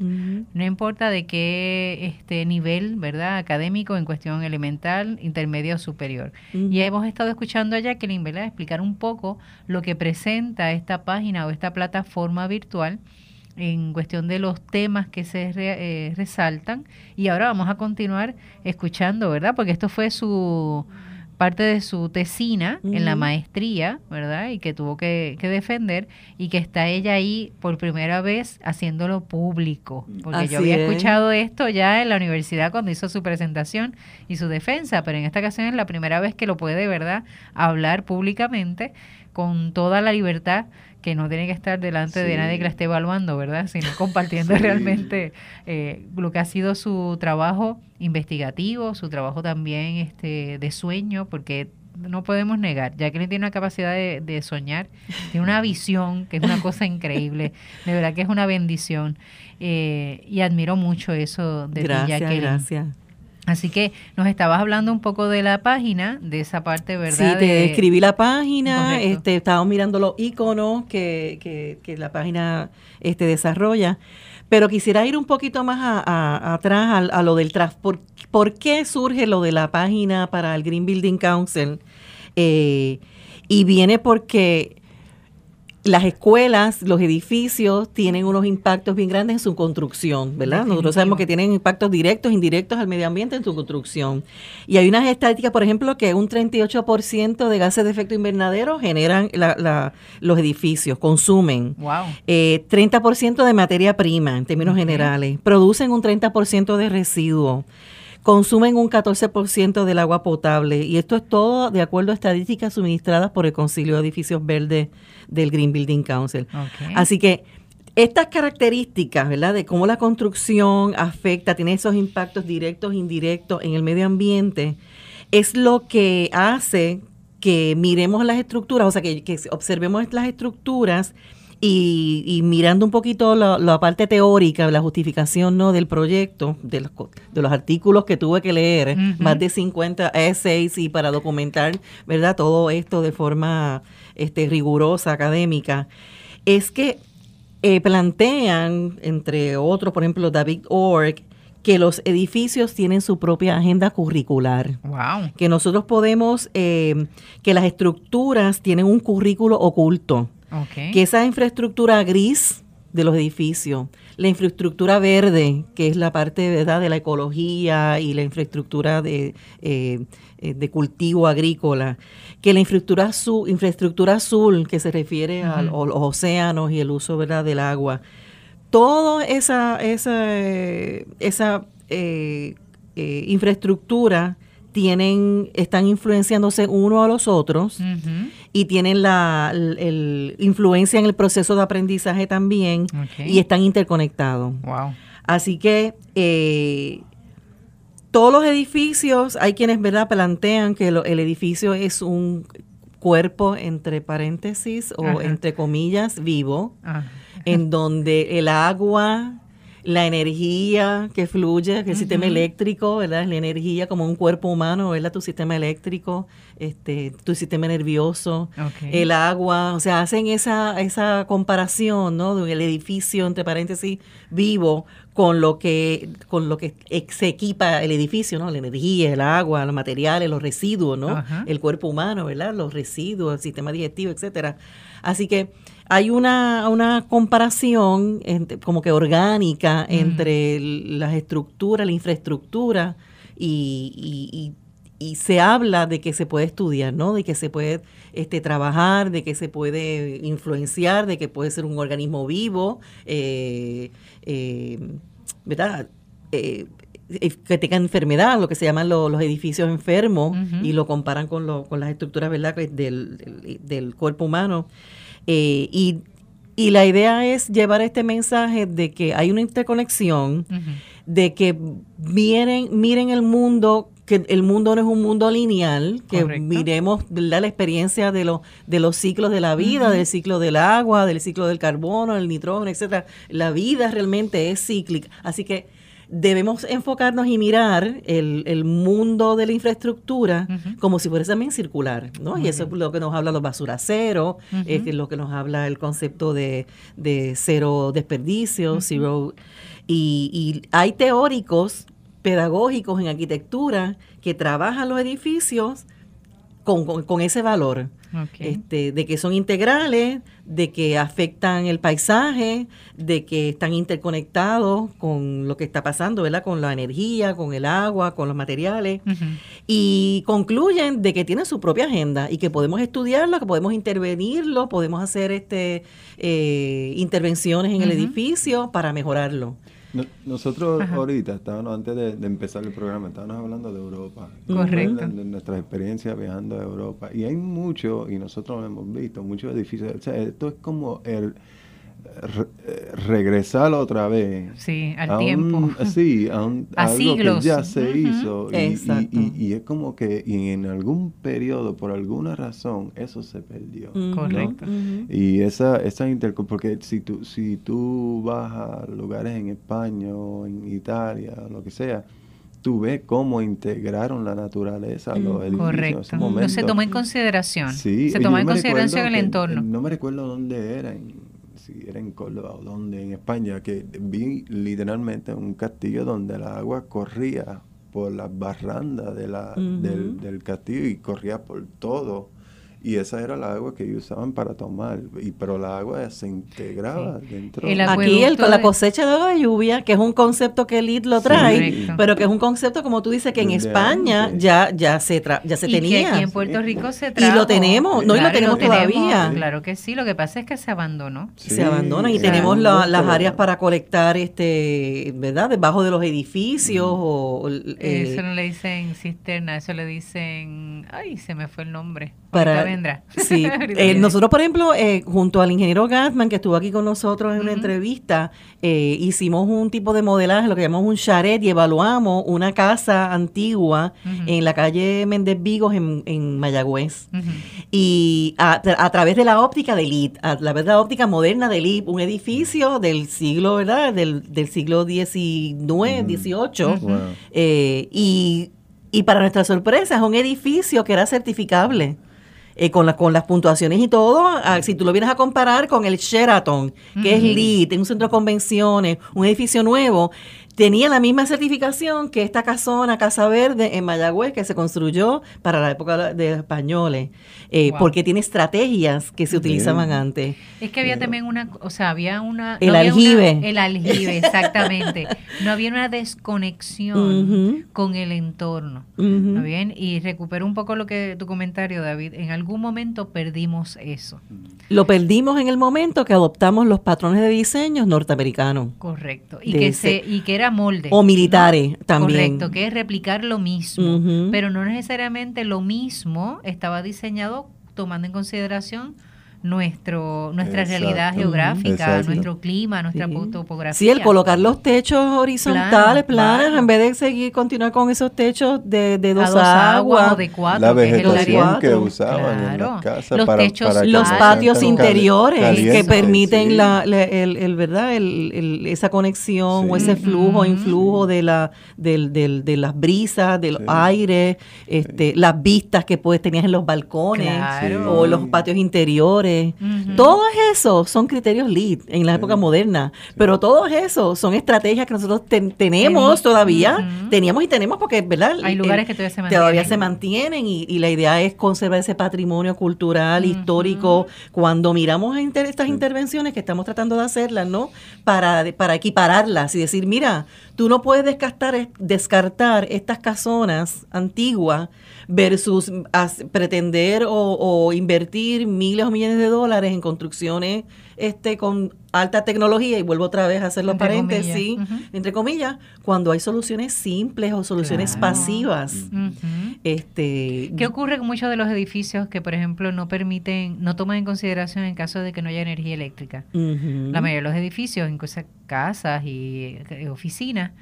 No importa de qué este nivel, ¿verdad? Académico en cuestión elemental, intermedio o superior. Y hemos estado escuchando a Jacqueline, ¿verdad? Explicar un poco lo que presenta esta página o esta plataforma virtual en cuestión de los temas que se eh, resaltan. Y ahora vamos a continuar escuchando, ¿verdad? Porque esto fue su parte de su tesina en la maestría, ¿verdad? Y que tuvo que, defender y que está ella ahí por primera vez haciéndolo público. Porque yo había escuchado esto ya en la universidad cuando hizo su presentación y su defensa, pero en esta ocasión es la primera vez que lo puede, ¿verdad?, hablar públicamente con toda la libertad que no tiene que estar delante de nadie que la esté evaluando, ¿verdad? Sino compartiendo realmente eh, lo que ha sido su trabajo investigativo, su trabajo también este, de sueño, porque no podemos negar, ya que él tiene una capacidad de, soñar, tiene una visión que es una cosa increíble, de verdad que es una bendición. Eh, y admiro mucho eso de gracias, Gracias. Así que nos estabas hablando un poco de la página, de esa parte, ¿verdad? Sí, te escribí la página, este, estábamos mirando los iconos que, que, la página este, desarrolla, pero quisiera ir un poquito más atrás a, lo del tras. ¿Por, qué surge lo de la página para el Green Building Council? Eh, y viene porque las escuelas, los edificios tienen unos impactos bien grandes en su construcción, ¿verdad? Nosotros sabemos que tienen impactos directos, indirectos al medio ambiente en su construcción. Y hay unas estadísticas, por ejemplo, que un 38% de gases de efecto invernadero generan los edificios, consumen. Wow. 30% eh, de materia prima, en términos generales. Producen un 30% de residuos consumen un 14% del agua potable y esto es todo de acuerdo a estadísticas suministradas por el Concilio de Edificios Verdes del Green Building Council. Así que estas características, ¿verdad? De cómo la construcción afecta, tiene esos impactos directos e indirectos en el medio ambiente, es lo que hace que miremos las estructuras, o sea, que, que observemos las estructuras y, mirando un poquito la, parte teórica, la justificación ¿no? del proyecto, de los, de los artículos que tuve que leer, más de 50 essays y para documentar ¿verdad? todo esto de forma este, rigurosa, académica, es que eh, plantean, entre otros, por ejemplo, David Org, que los edificios tienen su propia agenda curricular. Wow. Que nosotros podemos, eh, que las estructuras tienen un currículo oculto que esa infraestructura gris de los edificios, la infraestructura verde, que es la parte ¿verdad? de la ecología y la infraestructura de, eh, eh, de cultivo agrícola, que la infraestructura azul, infraestructura azul que se refiere a, los océanos y el uso ¿verdad? del agua, toda esa, esa, esa eh, infraestructura tienen, están influenciándose uno a los otros y tienen la influencia en el proceso de aprendizaje también y están interconectados. Así que eh, todos los edificios, hay quienes verdad plantean que el edificio es un cuerpo entre paréntesis o entre comillas vivo, en donde el agua la energía que fluye, el sistema eléctrico, ¿verdad? La energía como un cuerpo humano, ¿verdad? Tu sistema eléctrico, este, tu sistema nervioso, el agua, o sea, hacen esa, esa comparación, ¿no? Del edificio, entre paréntesis, vivo, con lo que con lo que se equipa el edificio, ¿no? La energía, el agua, los materiales, los residuos, ¿no? El cuerpo humano, ¿verdad? Los residuos, el sistema digestivo, etcétera. Así que hay una, una comparación como que orgánica entre las estructuras, la infraestructura y, y, se habla de que se puede estudiar, ¿no? De que se puede este, trabajar, de que se puede influenciar, de que puede ser un organismo vivo, eh, eh, ¿verdad? Eh, que tenga enfermedad, lo que se llaman los edificios enfermos, y lo comparan con, lo, con las estructuras ¿verdad? Del, del cuerpo humano. Eh, y, la idea es llevar este mensaje de que hay una interconexión, de que miren, miren el mundo que el mundo no es un mundo lineal, que miremos la experiencia de, los de los ciclos de la vida, del ciclo del agua, del ciclo del carbono, el nitrógeno, etcétera. La vida realmente es cíclica. Así que debemos enfocarnos y mirar el, el mundo de la infraestructura como si fuera también circular, ¿no? y eso es lo que nos habla los basuraceros, es lo que nos habla el concepto de, de cero desperdicio, zero... Y, y hay teóricos pedagógicos en arquitectura que trabajan los edificios con, con, ese valor. Este, de que son integrales, de que afectan el paisaje, de que están interconectados con lo que está pasando, ¿verdad? Con la energía, con el agua, con los materiales. Y concluyen de que tienen su propia agenda y que podemos estudiarlo, que podemos intervenirlo, podemos hacer este eh, intervenciones en el edificio para mejorarlo nosotros ahorita estábamos, antes de, empezar el programa, estábamos hablando de Europa. Correcto. De, nuestras experiencias viajando a Europa. Y hay mucho, y nosotros lo hemos visto, muchos edificios. O sea, esto es como el eh, regresar otra vez. Sí, al tiempo. sí, a, un, a, algo que ya se hizo. Y, y, es como que en algún periodo, por alguna razón, eso se perdió. Correcto. Y esa, esa porque si tú, si tú vas a lugares en España o en Italia, lo que sea, tú ves cómo integraron la naturaleza a los edificios. Correcto. no se tomó en consideración. Sí, se tomó en consideración el entorno. no me recuerdo dónde era, si era en Córdoba o donde, en España, que vi literalmente un castillo donde el agua corría por las barrandas de la, del, del castillo y corría por todo y esa era la agua que ellos usaban para tomar, y pero la agua se integraba dentro. Aquí el, con la cosecha de agua de lluvia, que es un concepto que el lo trae, pero que es un concepto como tú dices que en España ya ya se ya se tenía. Que aquí en Puerto Rico se trajo. Y lo tenemos, no y lo tenemos todavía. claro que sí, lo que pasa es que se abandonó. se abandona y tenemos las áreas para colectar este, ¿verdad? Debajo de los edificios o eh, eso no le dicen cisterna, eso le dicen, ay, se me fue el nombre. Para vendrá. Sí. Eh, nosotros, por ejemplo, eh, junto al ingeniero Gassman, que estuvo aquí con nosotros en una entrevista, eh, hicimos un tipo de modelaje, lo que llamamos un charet, y evaluamos una casa antigua en la calle Méndez Vigos, en, Mayagüez. Y a, través de la óptica de LIT, a través de la óptica moderna de LIT, un edificio del siglo, ¿verdad? Del, siglo XIX, XVIII. y, y para nuestra sorpresa, es un edificio que era certificable. Eh, con, con las puntuaciones y todo, si tú lo vienes a comparar con el Sheraton, que es LEED, en un centro de convenciones, un edificio nuevo, tenía la misma certificación que esta casona, Casa Verde, en Mayagüez, que se construyó para la época de los españoles, eh, porque tiene estrategias que se utilizaban antes. Es que había también una, o sea, había una... El aljibe. el aljibe, exactamente. no había una desconexión con el entorno. ¿no bien? Y recupero un poco lo que tu comentario, David. En algún momento perdimos eso. Lo perdimos en el momento que adoptamos los patrones de diseño norteamericanos. Correcto. Y que, se, y que era molde. O militares también. Correcto, que es replicar lo mismo, pero no necesariamente lo mismo estaba diseñado tomando en consideración nuestro nuestra realidad geográfica, nuestro clima, nuestra topografía. Sí, el colocar los techos horizontales, planos, en vez de seguir continuar con esos techos de, de dos, aguas, o de cuatro, la vegetación que, usaban en las casas los para, techos, los patios interiores que permiten la, el, verdad el, esa conexión o ese flujo, influjo de la del, del, de las brisas, del aire, este, las vistas que puedes tenías en los balcones o los patios interiores todos esos son criterios lead en la época moderna, pero todos esos son estrategias que nosotros tenemos todavía, teníamos y tenemos porque, ¿verdad? Hay lugares que todavía se mantienen. y, la idea es conservar ese patrimonio cultural, histórico, cuando miramos estas intervenciones que estamos tratando de hacerlas, ¿no? Para, para equipararlas y decir, mira, tú no puedes descartar, descartar estas casonas antiguas versus pretender o, invertir miles o millones de dólares en construcciones este con alta tecnología y vuelvo otra vez a hacer los paréntesis, entre comillas, cuando hay soluciones simples o soluciones pasivas. este, ¿Qué ocurre con muchos de los edificios que, por ejemplo, no permiten, no toman en consideración en caso de que no haya energía eléctrica? La mayoría de los edificios, incluso casas y eh, oficinas,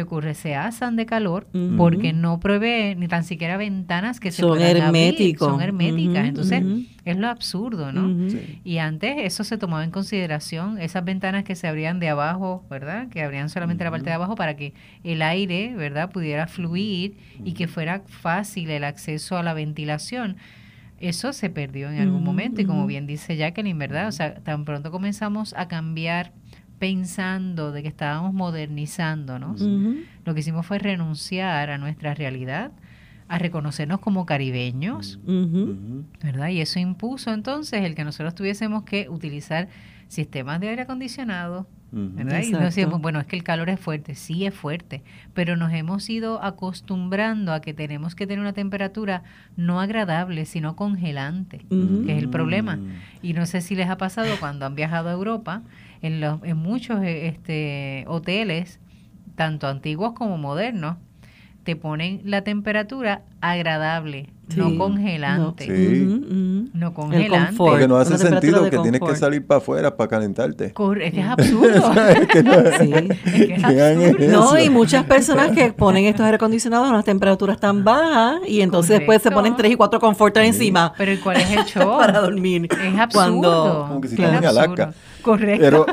¿qué ocurre? Se asan de calor porque no provee ni tan siquiera ventanas que se son herméticos. son herméticas. Entonces, es lo absurdo, ¿no? Y antes eso se tomaba en consideración, esas ventanas que se abrían de abajo, ¿verdad? Que abrían solamente la parte de abajo para que el aire, ¿verdad? Pudiera fluir y que fuera fácil el acceso a la ventilación. Eso se perdió en algún momento y como bien dice Jacqueline, ¿verdad? O sea, tan pronto comenzamos a cambiar pensando de que estábamos modernizándonos, lo que hicimos fue renunciar a nuestra realidad, a reconocernos como caribeños. ¿verdad? Y eso impuso entonces el que nosotros tuviésemos que utilizar sistemas de aire acondicionado. ¿verdad? Y Exacto. nos decíamos, bueno, es que el calor es fuerte, sí es fuerte, pero nos hemos ido acostumbrando a que tenemos que tener una temperatura no agradable, sino congelante, que es el problema. Y no sé si les ha pasado cuando han viajado a Europa, en, los, en muchos eh, este, hoteles, tanto antiguos como modernos, te ponen la temperatura agradable, no Sí. congelante. No. Sí. Ujú. No El congelante. Porque no hace sentido que tienes que salir para afuera para calentarte. Corre- es que es absurdo. Sí. Es que es ¿Quién hagan absurdo. No, y muchas personas que ponen estos aire acondicionados a unas temperaturas tan bajas y entonces después se Correcto. ponen tres y cuatro conforters encima Pero ¿y ¿cuál es el show? para dormir. Es absurdo. Cuando, Como que si claro, estás en Alaska. Correcto. Pero,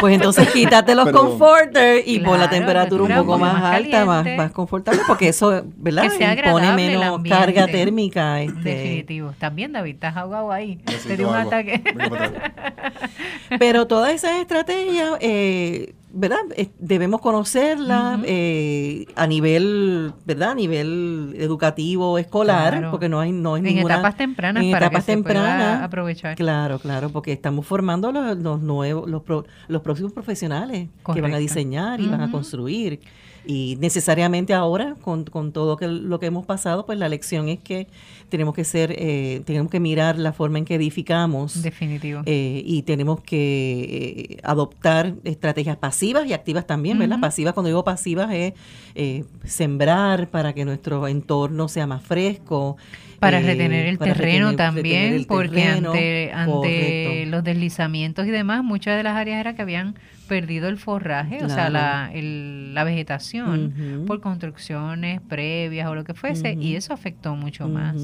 Pues entonces quítate los conforters y pon la temperatura un poco más, más alta, más, más confortable, porque eso, ¿verdad? Que sea Impone agradable menos carga térmica. Este. Definitivo. También, David, estás ahogado ahí. Dio un agua. ataque. Pero todas esas estrategias, eh, ¿verdad? Eh, debemos conocerlas eh, a nivel, ¿verdad? A nivel educativo, escolar, Claro. porque no hay, no hay en ninguna... etapas tempranas en para etapas que se pueda tempranas, aprovechar. Claro, claro, porque estamos formando los, los nuevos, los, pro- los próximos profesionales que van a diseñar y van a construir. Y necesariamente ahora, con, con todo que, lo que hemos pasado, pues la lección es que tenemos que ser, eh, tenemos que mirar la forma en que edificamos. Definitivo. eh, y tenemos que eh, adoptar estrategias pasivas y activas también, ¿verdad? Ujú. Pasivas, cuando digo pasivas, es eh, sembrar para que nuestro entorno sea más fresco. para retener el para terreno retener- también, retener el porque terreno. ante, ante los deslizamientos y demás, muchas de las áreas era que habían perdido el forraje, o sea, la, el- la vegetación por construcciones previas o lo que fuese, y eso afectó mucho más.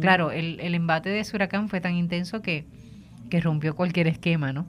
Claro, el, el embate de ese huracán fue tan intenso que, que rompió cualquier esquema, ¿no?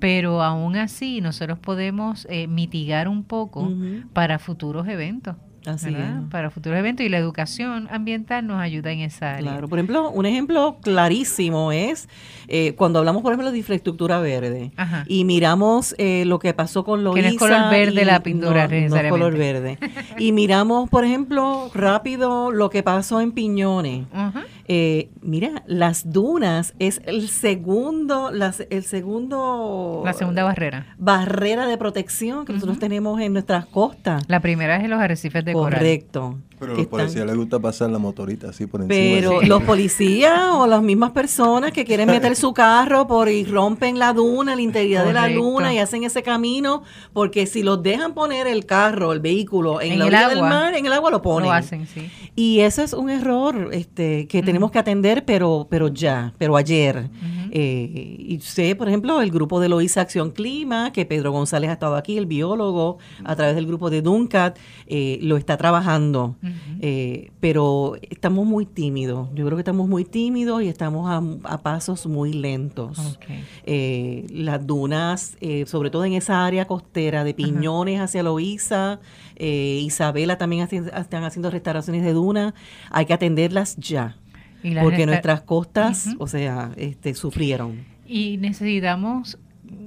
Pero aún así nosotros podemos eh, mitigar un poco para futuros eventos. Así ¿verdad? es. Para futuros eventos y la educación ambiental nos ayuda en esa área. Claro, por ejemplo, un ejemplo clarísimo es eh, cuando hablamos, por ejemplo, de infraestructura verde Ajá. y miramos eh, lo que pasó con Loíza. Que no es color verde y- la pintura, no, no es color verde. Y miramos, por ejemplo, rápido lo que pasó en Piñones. Ajá. Eh, mira, las dunas es el segundo, las, el segundo La segunda barrera. barrera de protección que nosotros tenemos en nuestras costas. La primera es en los arrecifes de coral. Correcto. Pero a que los están- policías les gusta pasar la motorita así por encima. pero así. los policías o las mismas personas que quieren meter su carro por y rompen la duna, la integridad de la luna y hacen ese camino, porque si los dejan poner el carro, el vehículo en, En la el orilla del agua. mar, en el agua lo ponen. Lo hacen, sí. Y eso es un error este, que tenemos que atender, pero, pero ya, pero ayer. Eh, y sé, por ejemplo, el grupo de Loíza Acción Clima, que Pedro González ha estado aquí, el biólogo, a través del grupo de Duncat, eh, lo está trabajando. Eh, pero estamos muy tímidos. Yo creo que estamos muy tímidos y estamos a, a pasos muy lentos. Ok. Eh, las dunas, eh, sobre todo en esa área costera de Piñones hacia Loíza, eh, Isabela también están haciendo restauraciones de dunas, hay que atenderlas ya, Y porque nuestras costas, o sea, este, sufrieron. Y necesitamos,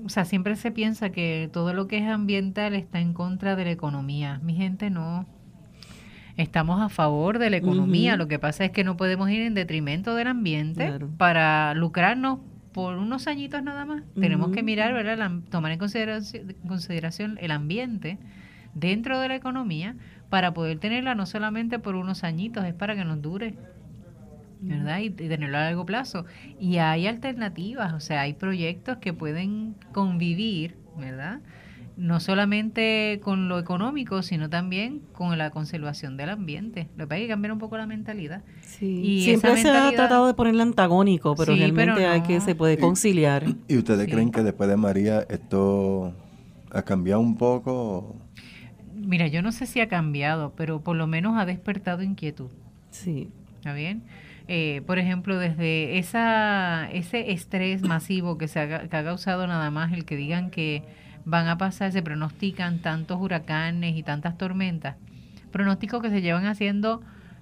o sea, siempre se piensa que todo lo que es ambiental está en contra de la economía. Mi gente no. Estamos a favor de la economía. Lo que pasa es que no podemos ir en detrimento del ambiente Claro. para lucrarnos por unos añitos nada más. Tenemos que mirar, ¿verdad? La- tomar en consideración, consideración el ambiente dentro de la economía para poder tenerla no solamente por unos añitos, es para que nos dure. ¿Verdad? Y, tenerlo a largo plazo. Y hay alternativas, o sea, hay proyectos que pueden convivir, ¿verdad? No solamente con lo económico, sino también con la conservación del ambiente. Lo que pasa es que cambiar un poco la mentalidad. Y Siempre esa se ha tratado de ponerle antagónico, pero Sí, realmente pero hay que se puede conciliar. ¿Y ustedes Sí. creen que después de María esto ha cambiado un poco? Mira, yo no sé si ha cambiado, pero por lo menos ha despertado inquietud. Sí. ¿Está bien? Eh, por ejemplo, desde esa, ese estrés masivo que, se ha, que ha causado nada más el que digan que van a pasar, se pronostican tantos huracanes y tantas tormentas, pronósticos que se llevan haciendo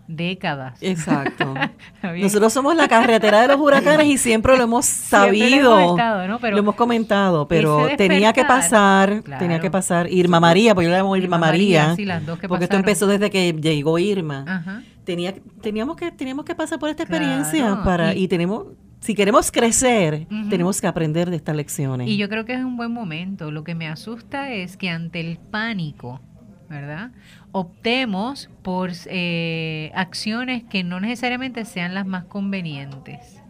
décadas. Exacto. Nosotros somos la carretera de los huracanes y siempre lo hemos Siempre lo sabido. hemos estado, ¿no? Pero lo hemos comentado, pero tenía que pasar, claro. tenía que pasar Irma María, porque yo le llamo Irma, Irma María, María, sí, las dos que porque esto empezó desde que llegó Irma. Ajá. Tenía, teníamos que teníamos que pasar por esta experiencia Claro, para y- y, tenemos si queremos crecer, tenemos que aprender de estas lecciones. Y yo creo que es un buen momento. Lo que me asusta es que ante el pánico, ¿verdad? Optemos por eh, acciones que no necesariamente sean las más convenientes,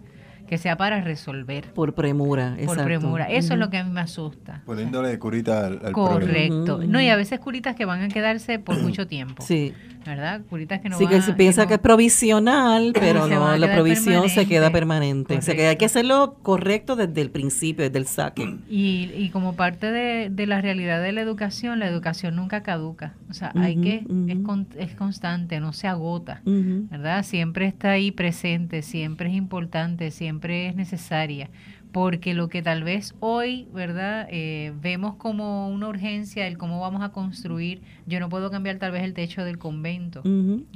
que sea para resolver por premura, por exacto. premura. Eso es lo que a mí me asusta. Poniéndole curita al, al problema. Correcto. No, y a veces curitas que van a quedarse por mucho tiempo, Sí, ¿verdad? Curitas que no sí van que se piensa que, no- es provisional, pero no, la provisión se queda permanente. O sea que hay que hacerlo correcto desde el principio, desde el saque. Y, y como parte de, de la realidad de la educación, la educación nunca caduca. O sea, hay que, es, con- es constante, no se agota. ¿verdad? Siempre está ahí presente, siempre es importante, siempre es necesaria, porque lo que tal vez hoy, ¿verdad? Eh, vemos como una urgencia el cómo vamos a construir, yo no puedo cambiar tal vez el techo del convento.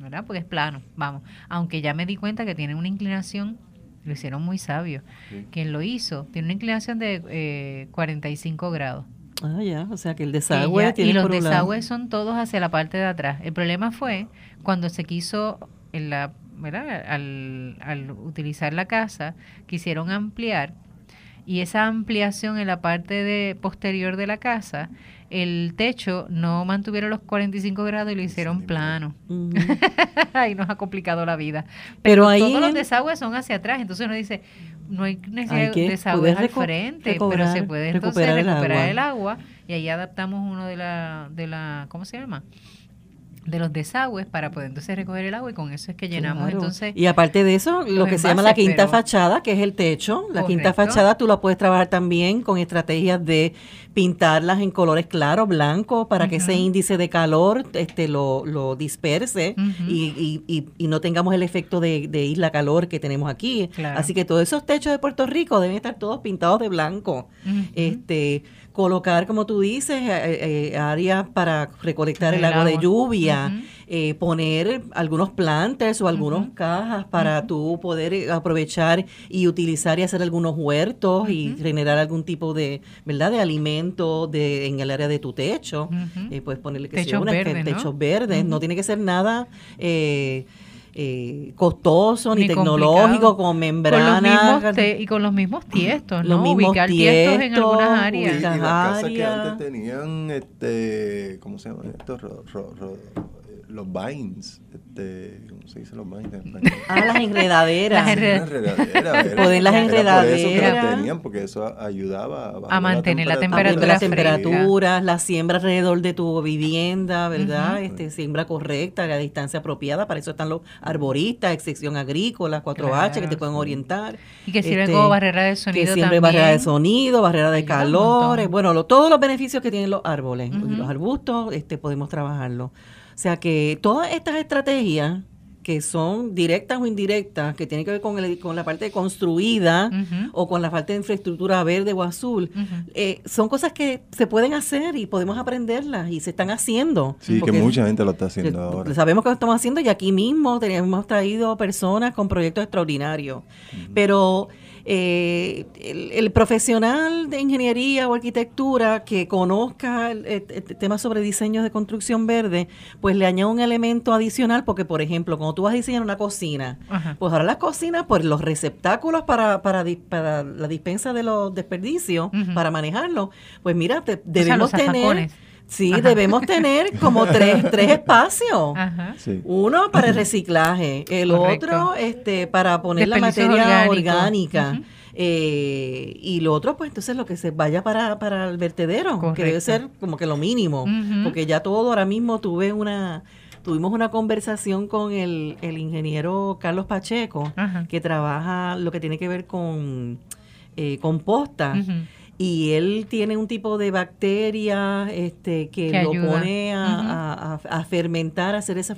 ¿verdad? Porque es plano, vamos, aunque ya me di cuenta que tiene una inclinación, lo hicieron muy sabio, Sí. quien lo hizo, tiene una inclinación de eh, 45 grados. Ah, ya, o sea que el desagüe tiene y los por un lado- desagües son todos hacia la parte de atrás. El problema fue cuando se quiso, en la, ¿verdad? Al, al utilizar la casa, quisieron ampliar y esa ampliación en la parte de posterior de la casa, el techo no mantuvieron los 45 grados y lo hicieron plano. Ahí nos ha complicado la vida. Pero Pero, ahí todos los desagües son hacia atrás, entonces uno dice, no hay necesidad de desagües al frente, recobrar- pero se puede entonces recuperar el recuperar agua. el agua y ahí adaptamos uno de la, de la, ¿cómo se llama? De los desagües para poder entonces recoger el agua y con eso es que llenamos Claro. entonces y aparte de eso, lo que se llama la quinta pero- fachada, que es el techo, la quinta fachada tú la puedes trabajar también con estrategias de pintarlas en colores claros, blancos, para que ese índice de calor este lo, lo disperse y, y- y- y no tengamos el efecto de, de isla calor que tenemos aquí. Claro. Así que todos esos techos de Puerto Rico deben estar todos pintados de blanco. Este colocar, como tú dices, eh, eh, áreas para recolectar el, El agua, de lluvia, eh, poner algunos planters o algunos Ujú. cajas para tú poder eh, aprovechar y utilizar y hacer algunos huertos y generar algún tipo de, ¿verdad? De alimento de, en el área de tu techo. Eh, puedes ponerle que sea Techos una ¿no? techos verdes. No tiene que ser nada eh, costoso ni, Ni tecnológico con con mismos te- y con los mismos tiestos, Los ¿no? mismos Ubicar tiestos en tiestos, algunas Y, y áreas. ubicar- las casas que antes tenían, este, ¿cómo se llaman estos? Ro- ro- ro- eh, los vines, este, ¿cómo se dice los vines en español? Ah, las enredaderas. Las las por eso que las enredaderas. tenían, porque eso ayudaba a, mantener la temperatura las fresca. temperaturas, la siembra alrededor de tu vivienda, ¿verdad? Este, siembra correcta, la distancia apropiada. Para eso están los arboristas, sección agrícola, 4H, que te pueden sí. orientar. Y que sirven Este, como barrera de sonido Que siempre también. barrera de sonido, barrera de calor, bueno, lo- todos los beneficios que tienen los árboles y Ujú. los arbustos, este, podemos trabajarlo. O sea que todas estas estrategias que son directas o indirectas, que tienen que ver con, el- con la parte construida o con la falta de infraestructura verde o azul, eh, son cosas que se pueden hacer y podemos aprenderlas y se están haciendo. Sí, que mucha gente lo está eh, haciendo ahora. Sabemos que lo estamos haciendo y aquí mismo tenemos traído personas con proyectos extraordinarios. Pero eh, el, el profesional de ingeniería o arquitectura que conozca el, el- el tema sobre diseños de construcción verde, pues le añade un elemento adicional porque, por ejemplo, cuando tú vas a diseñar una cocina, Ajá. pues ahora las cocinas, pues los receptáculos para, para, para la dispensa de los desperdicios, para manejarlo, pues mira, te- debemos tener... Sí, Ajá. debemos tener como tres, tres espacios. Ajá. Sí. Uno para el reciclaje, el Correcto. otro este para poner la materia orgánica. Ujú. eh, y lo otro, pues entonces lo que se vaya para, para el vertedero, que debe ser como que lo mínimo, porque ya todo ahora mismo tuve una, tuvimos una conversación con el, el ingeniero Carlos Pacheco, que trabaja lo que tiene que ver con eh, composta. Y él tiene un tipo de bacteria este, que, Que lo ayuda. pone a, a- a- a fermentar, a hacer esa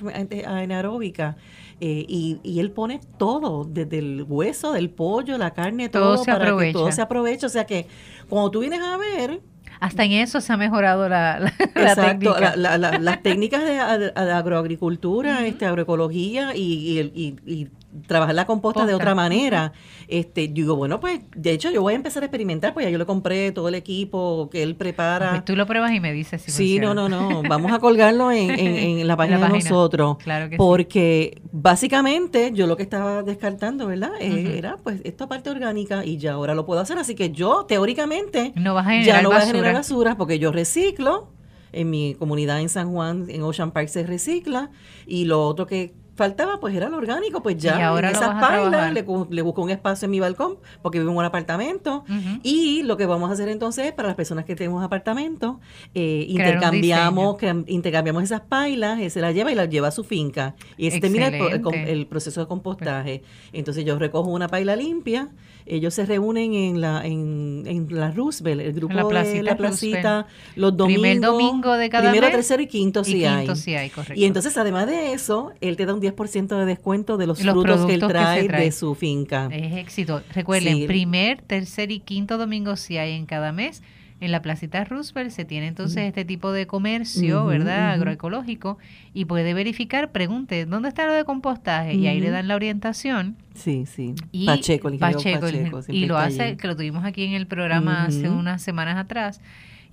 anaeróbica. eh, y, y él pone todo, desde el hueso del pollo, la carne, todo, Todo se para aprovecha. que todo se aproveche. O sea que cuando tú vienes a ver, Hasta en eso se ha mejorado la, exacto, técnica. la- la- la- las técnicas de, de agroagricultura, este, agroecología y, y- y trabajar la composta de otra manera. Este, yo digo, bueno, pues de hecho yo voy a empezar a experimentar, pues ya yo le compré todo el equipo que él prepara. Pues tú lo pruebas y me dices si Sí, no, no, no, vamos a colgarlo en, en, la página de nosotros. Claro que porque básicamente yo lo que estaba descartando, ¿verdad? Eh, era pues esta parte orgánica y ya ahora lo puedo hacer, así que yo teóricamente no vas a ya no voy a generar basura porque yo reciclo en mi comunidad en San Juan, en Ocean Park se recicla y lo otro que faltaba pues era lo orgánico, pues ya y ahora en esas pailas le, le, busco un espacio en mi balcón porque vivo en un apartamento y lo que vamos a hacer entonces es para las personas que tenemos apartamento eh, intercambiamos intercambiamos esas pailas, él se las lleva y las lleva a su finca y ese termina el, proceso de compostaje. Entonces yo recojo una paila limpia ellos se reúnen en la en, en la Roosevelt, el grupo la de la placita, los domingos. Primer domingo de cada Primero, mes, tercero y quinto y quinto hay. Si hay correcto. Y entonces, además de eso, él te da un 10% de descuento de los, frutos que él trae, de su finca. Es éxito. Recuerden, primer, tercer y quinto domingo si hay en cada mes en la placita Roosevelt se tiene entonces este tipo de comercio, ¿verdad? Agroecológico y puede verificar, pregunte, ¿dónde está lo de compostaje? Y ahí le dan la orientación. Sí, sí. Y Pacheco, el Pacheco, y lo hace, que lo tuvimos aquí en el programa hace unas semanas atrás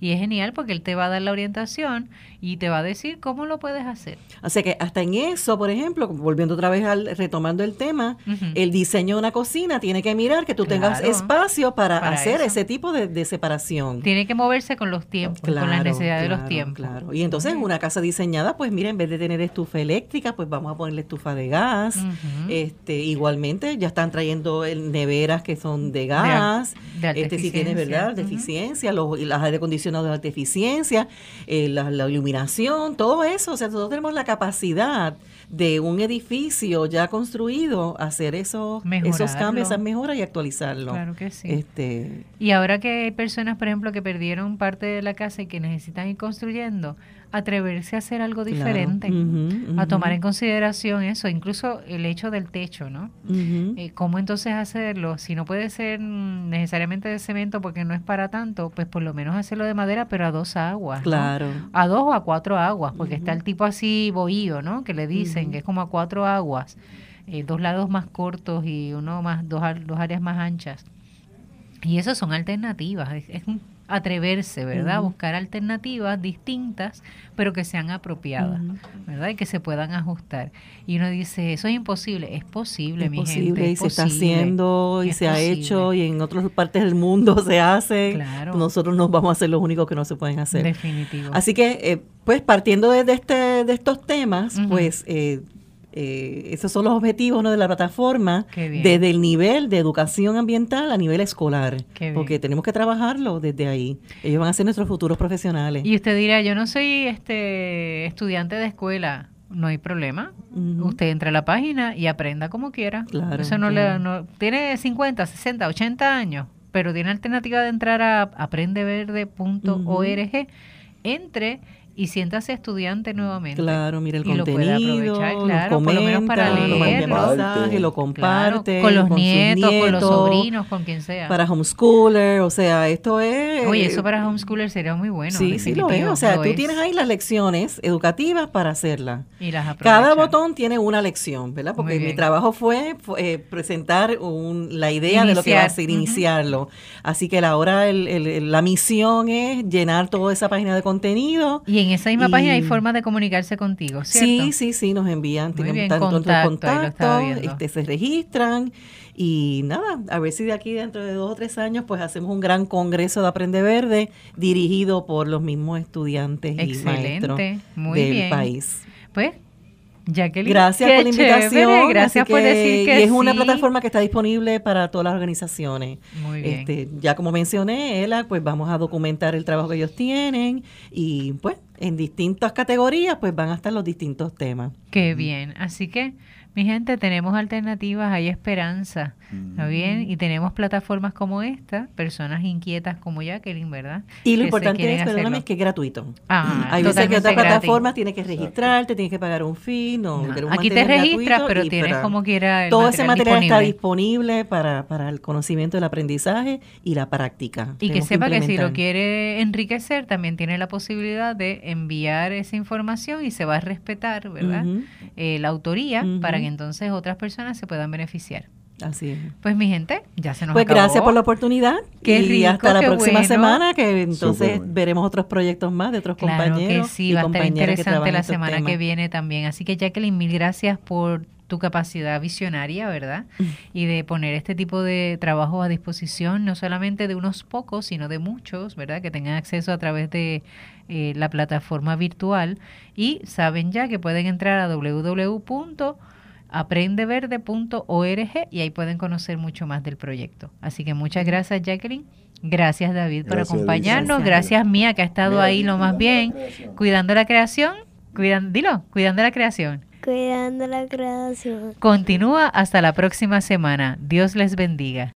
y es genial porque él te va a dar la orientación y te va a decir cómo lo puedes hacer. O sea que hasta en eso, por ejemplo, volviendo otra vez al retomando el tema, el diseño de una cocina tiene que mirar que tú tengas espacio para, hacer ese tipo de, separación. Tiene que moverse con los tiempos, con las necesidades de los tiempos. Claro. Y entonces una casa diseñada, pues mira, en vez de tener estufa eléctrica, pues vamos a ponerle estufa de gas. Este, igualmente ya están trayendo neveras que son de gas. este si tienes, ¿verdad? Deficiencia, los, las aire acondicionados de alta eficiencia, eh, la, la iluminación, todo eso. O sea, nosotros tenemos la capacidad de un edificio ya construido hacer esos, esos cambios, esas mejoras y actualizarlo. Claro que sí. Este, y ahora que hay personas, por ejemplo, que perdieron parte de la casa y que necesitan ir construyendo, atreverse a hacer algo diferente, a tomar en consideración eso, incluso el hecho del techo, ¿no? Eh, ¿Cómo entonces hacerlo? Si no puede ser necesariamente de cemento porque no es para tanto, pues por lo menos hacerlo de madera, pero a dos aguas. Claro. A dos o a cuatro aguas, porque está el tipo así bohío, ¿no? Que le dicen que es como a cuatro aguas, eh, dos lados más cortos y uno más, dos, dos áreas más anchas. Y esas son alternativas, es un atreverse, ¿verdad? Buscar alternativas distintas, pero que sean apropiadas, ¿verdad? Y que se puedan ajustar. Y uno dice, eso es imposible. Es posible, mi gente. y se está haciendo, y se ha hecho, y en otras partes del mundo se hace. Claro. Nosotros no vamos a ser los únicos que no se pueden hacer. Definitivo. Así que, eh, pues partiendo de, este, de estos temas, pues... Eh, eh, esos son los objetivos ¿no? de la plataforma desde el nivel de educación ambiental a nivel escolar, porque tenemos que trabajarlo desde ahí. Ellos van a ser nuestros futuros profesionales. Y usted dirá, yo no soy este estudiante de escuela, no hay problema. Usted entra a la página y aprenda como quiera. Claro, Eso no le no, tiene 50, 60, 80 años, pero tiene alternativa de entrar a aprendeverde.org. Entre y siéntase estudiante nuevamente. Claro, mira el y contenido, lo aprovechar, claro, por lo menos para leerlo, lo comparte, con los nietos, con los sobrinos, con quien sea. Para homeschooler, o sea, esto es... Oye, eso para homeschooler sería muy bueno. Sí, sí lo es, o sea, tú tienes ahí las lecciones educativas para hacerlas. Y las Cada botón tiene una lección, ¿verdad? Porque mi trabajo fue, eh, presentar un, la idea de lo que va a ser, iniciarlo. Así que ahora el, la misión es llenar toda esa página de contenido. Y en esa misma página hay forma de comunicarse contigo, ¿cierto? Sí, sí, sí, nos envían, tienen tanto contacto, contacto este, se registran y nada, a ver si de aquí dentro de dos o tres años pues hacemos un gran congreso de Aprende Verde dirigido por los mismos estudiantes y maestros del país. Pues Jacqueline, gracias por la invitación. gracias por decir que y es una plataforma que está disponible para todas las organizaciones. Muy bien. Este, ya como mencioné, Ela, pues vamos a documentar el trabajo que ellos tienen y pues en distintas categorías pues van a estar los distintos temas. Qué bien. Así que mi gente, tenemos alternativas, hay esperanza, ¿está bien? Y tenemos plataformas como esta, personas inquietas como Jacqueline, ¿verdad? Y lo importante es, perdóname, es que es gratuito. Ah, hay veces que otra plataforma tienes que registrarte, tienes que pagar un fee, no, Aquí te registras, pero tienes como quiera el Todo ese material está disponible para, para el conocimiento del aprendizaje y la práctica. Y que sepa que, si lo quiere enriquecer, también tiene la posibilidad de enviar esa información y se va a respetar, ¿verdad? Eh, la autoría para que entonces otras personas se puedan beneficiar. Así es. Pues mi gente, ya se nos Pues acabó. gracias por la oportunidad. Qué y rico, hasta la qué próxima bueno. semana, que entonces veremos otros proyectos más de otros Claro compañeros. que sí, y va a estar interesante la semana temas. que viene también. Así que Jacqueline, mil gracias por tu capacidad visionaria, ¿verdad? Y de poner este tipo de trabajo a disposición, no solamente de unos pocos, sino de muchos, ¿verdad? Que tengan acceso a través de eh, la plataforma virtual. Y saben ya que pueden entrar a www.aprendeverde.org y ahí pueden conocer mucho más del proyecto. Así que muchas gracias, Jacqueline. Gracias, David, por Gracias, acompañarnos. Lisa. Gracias, Mía, que ha estado Mira, ahí lo más cuidando bien, la creación. cuidando la creación. Cuidan, dilo, cuidando la creación. Cuidando la creación. Continúa hasta la próxima semana. Dios les bendiga.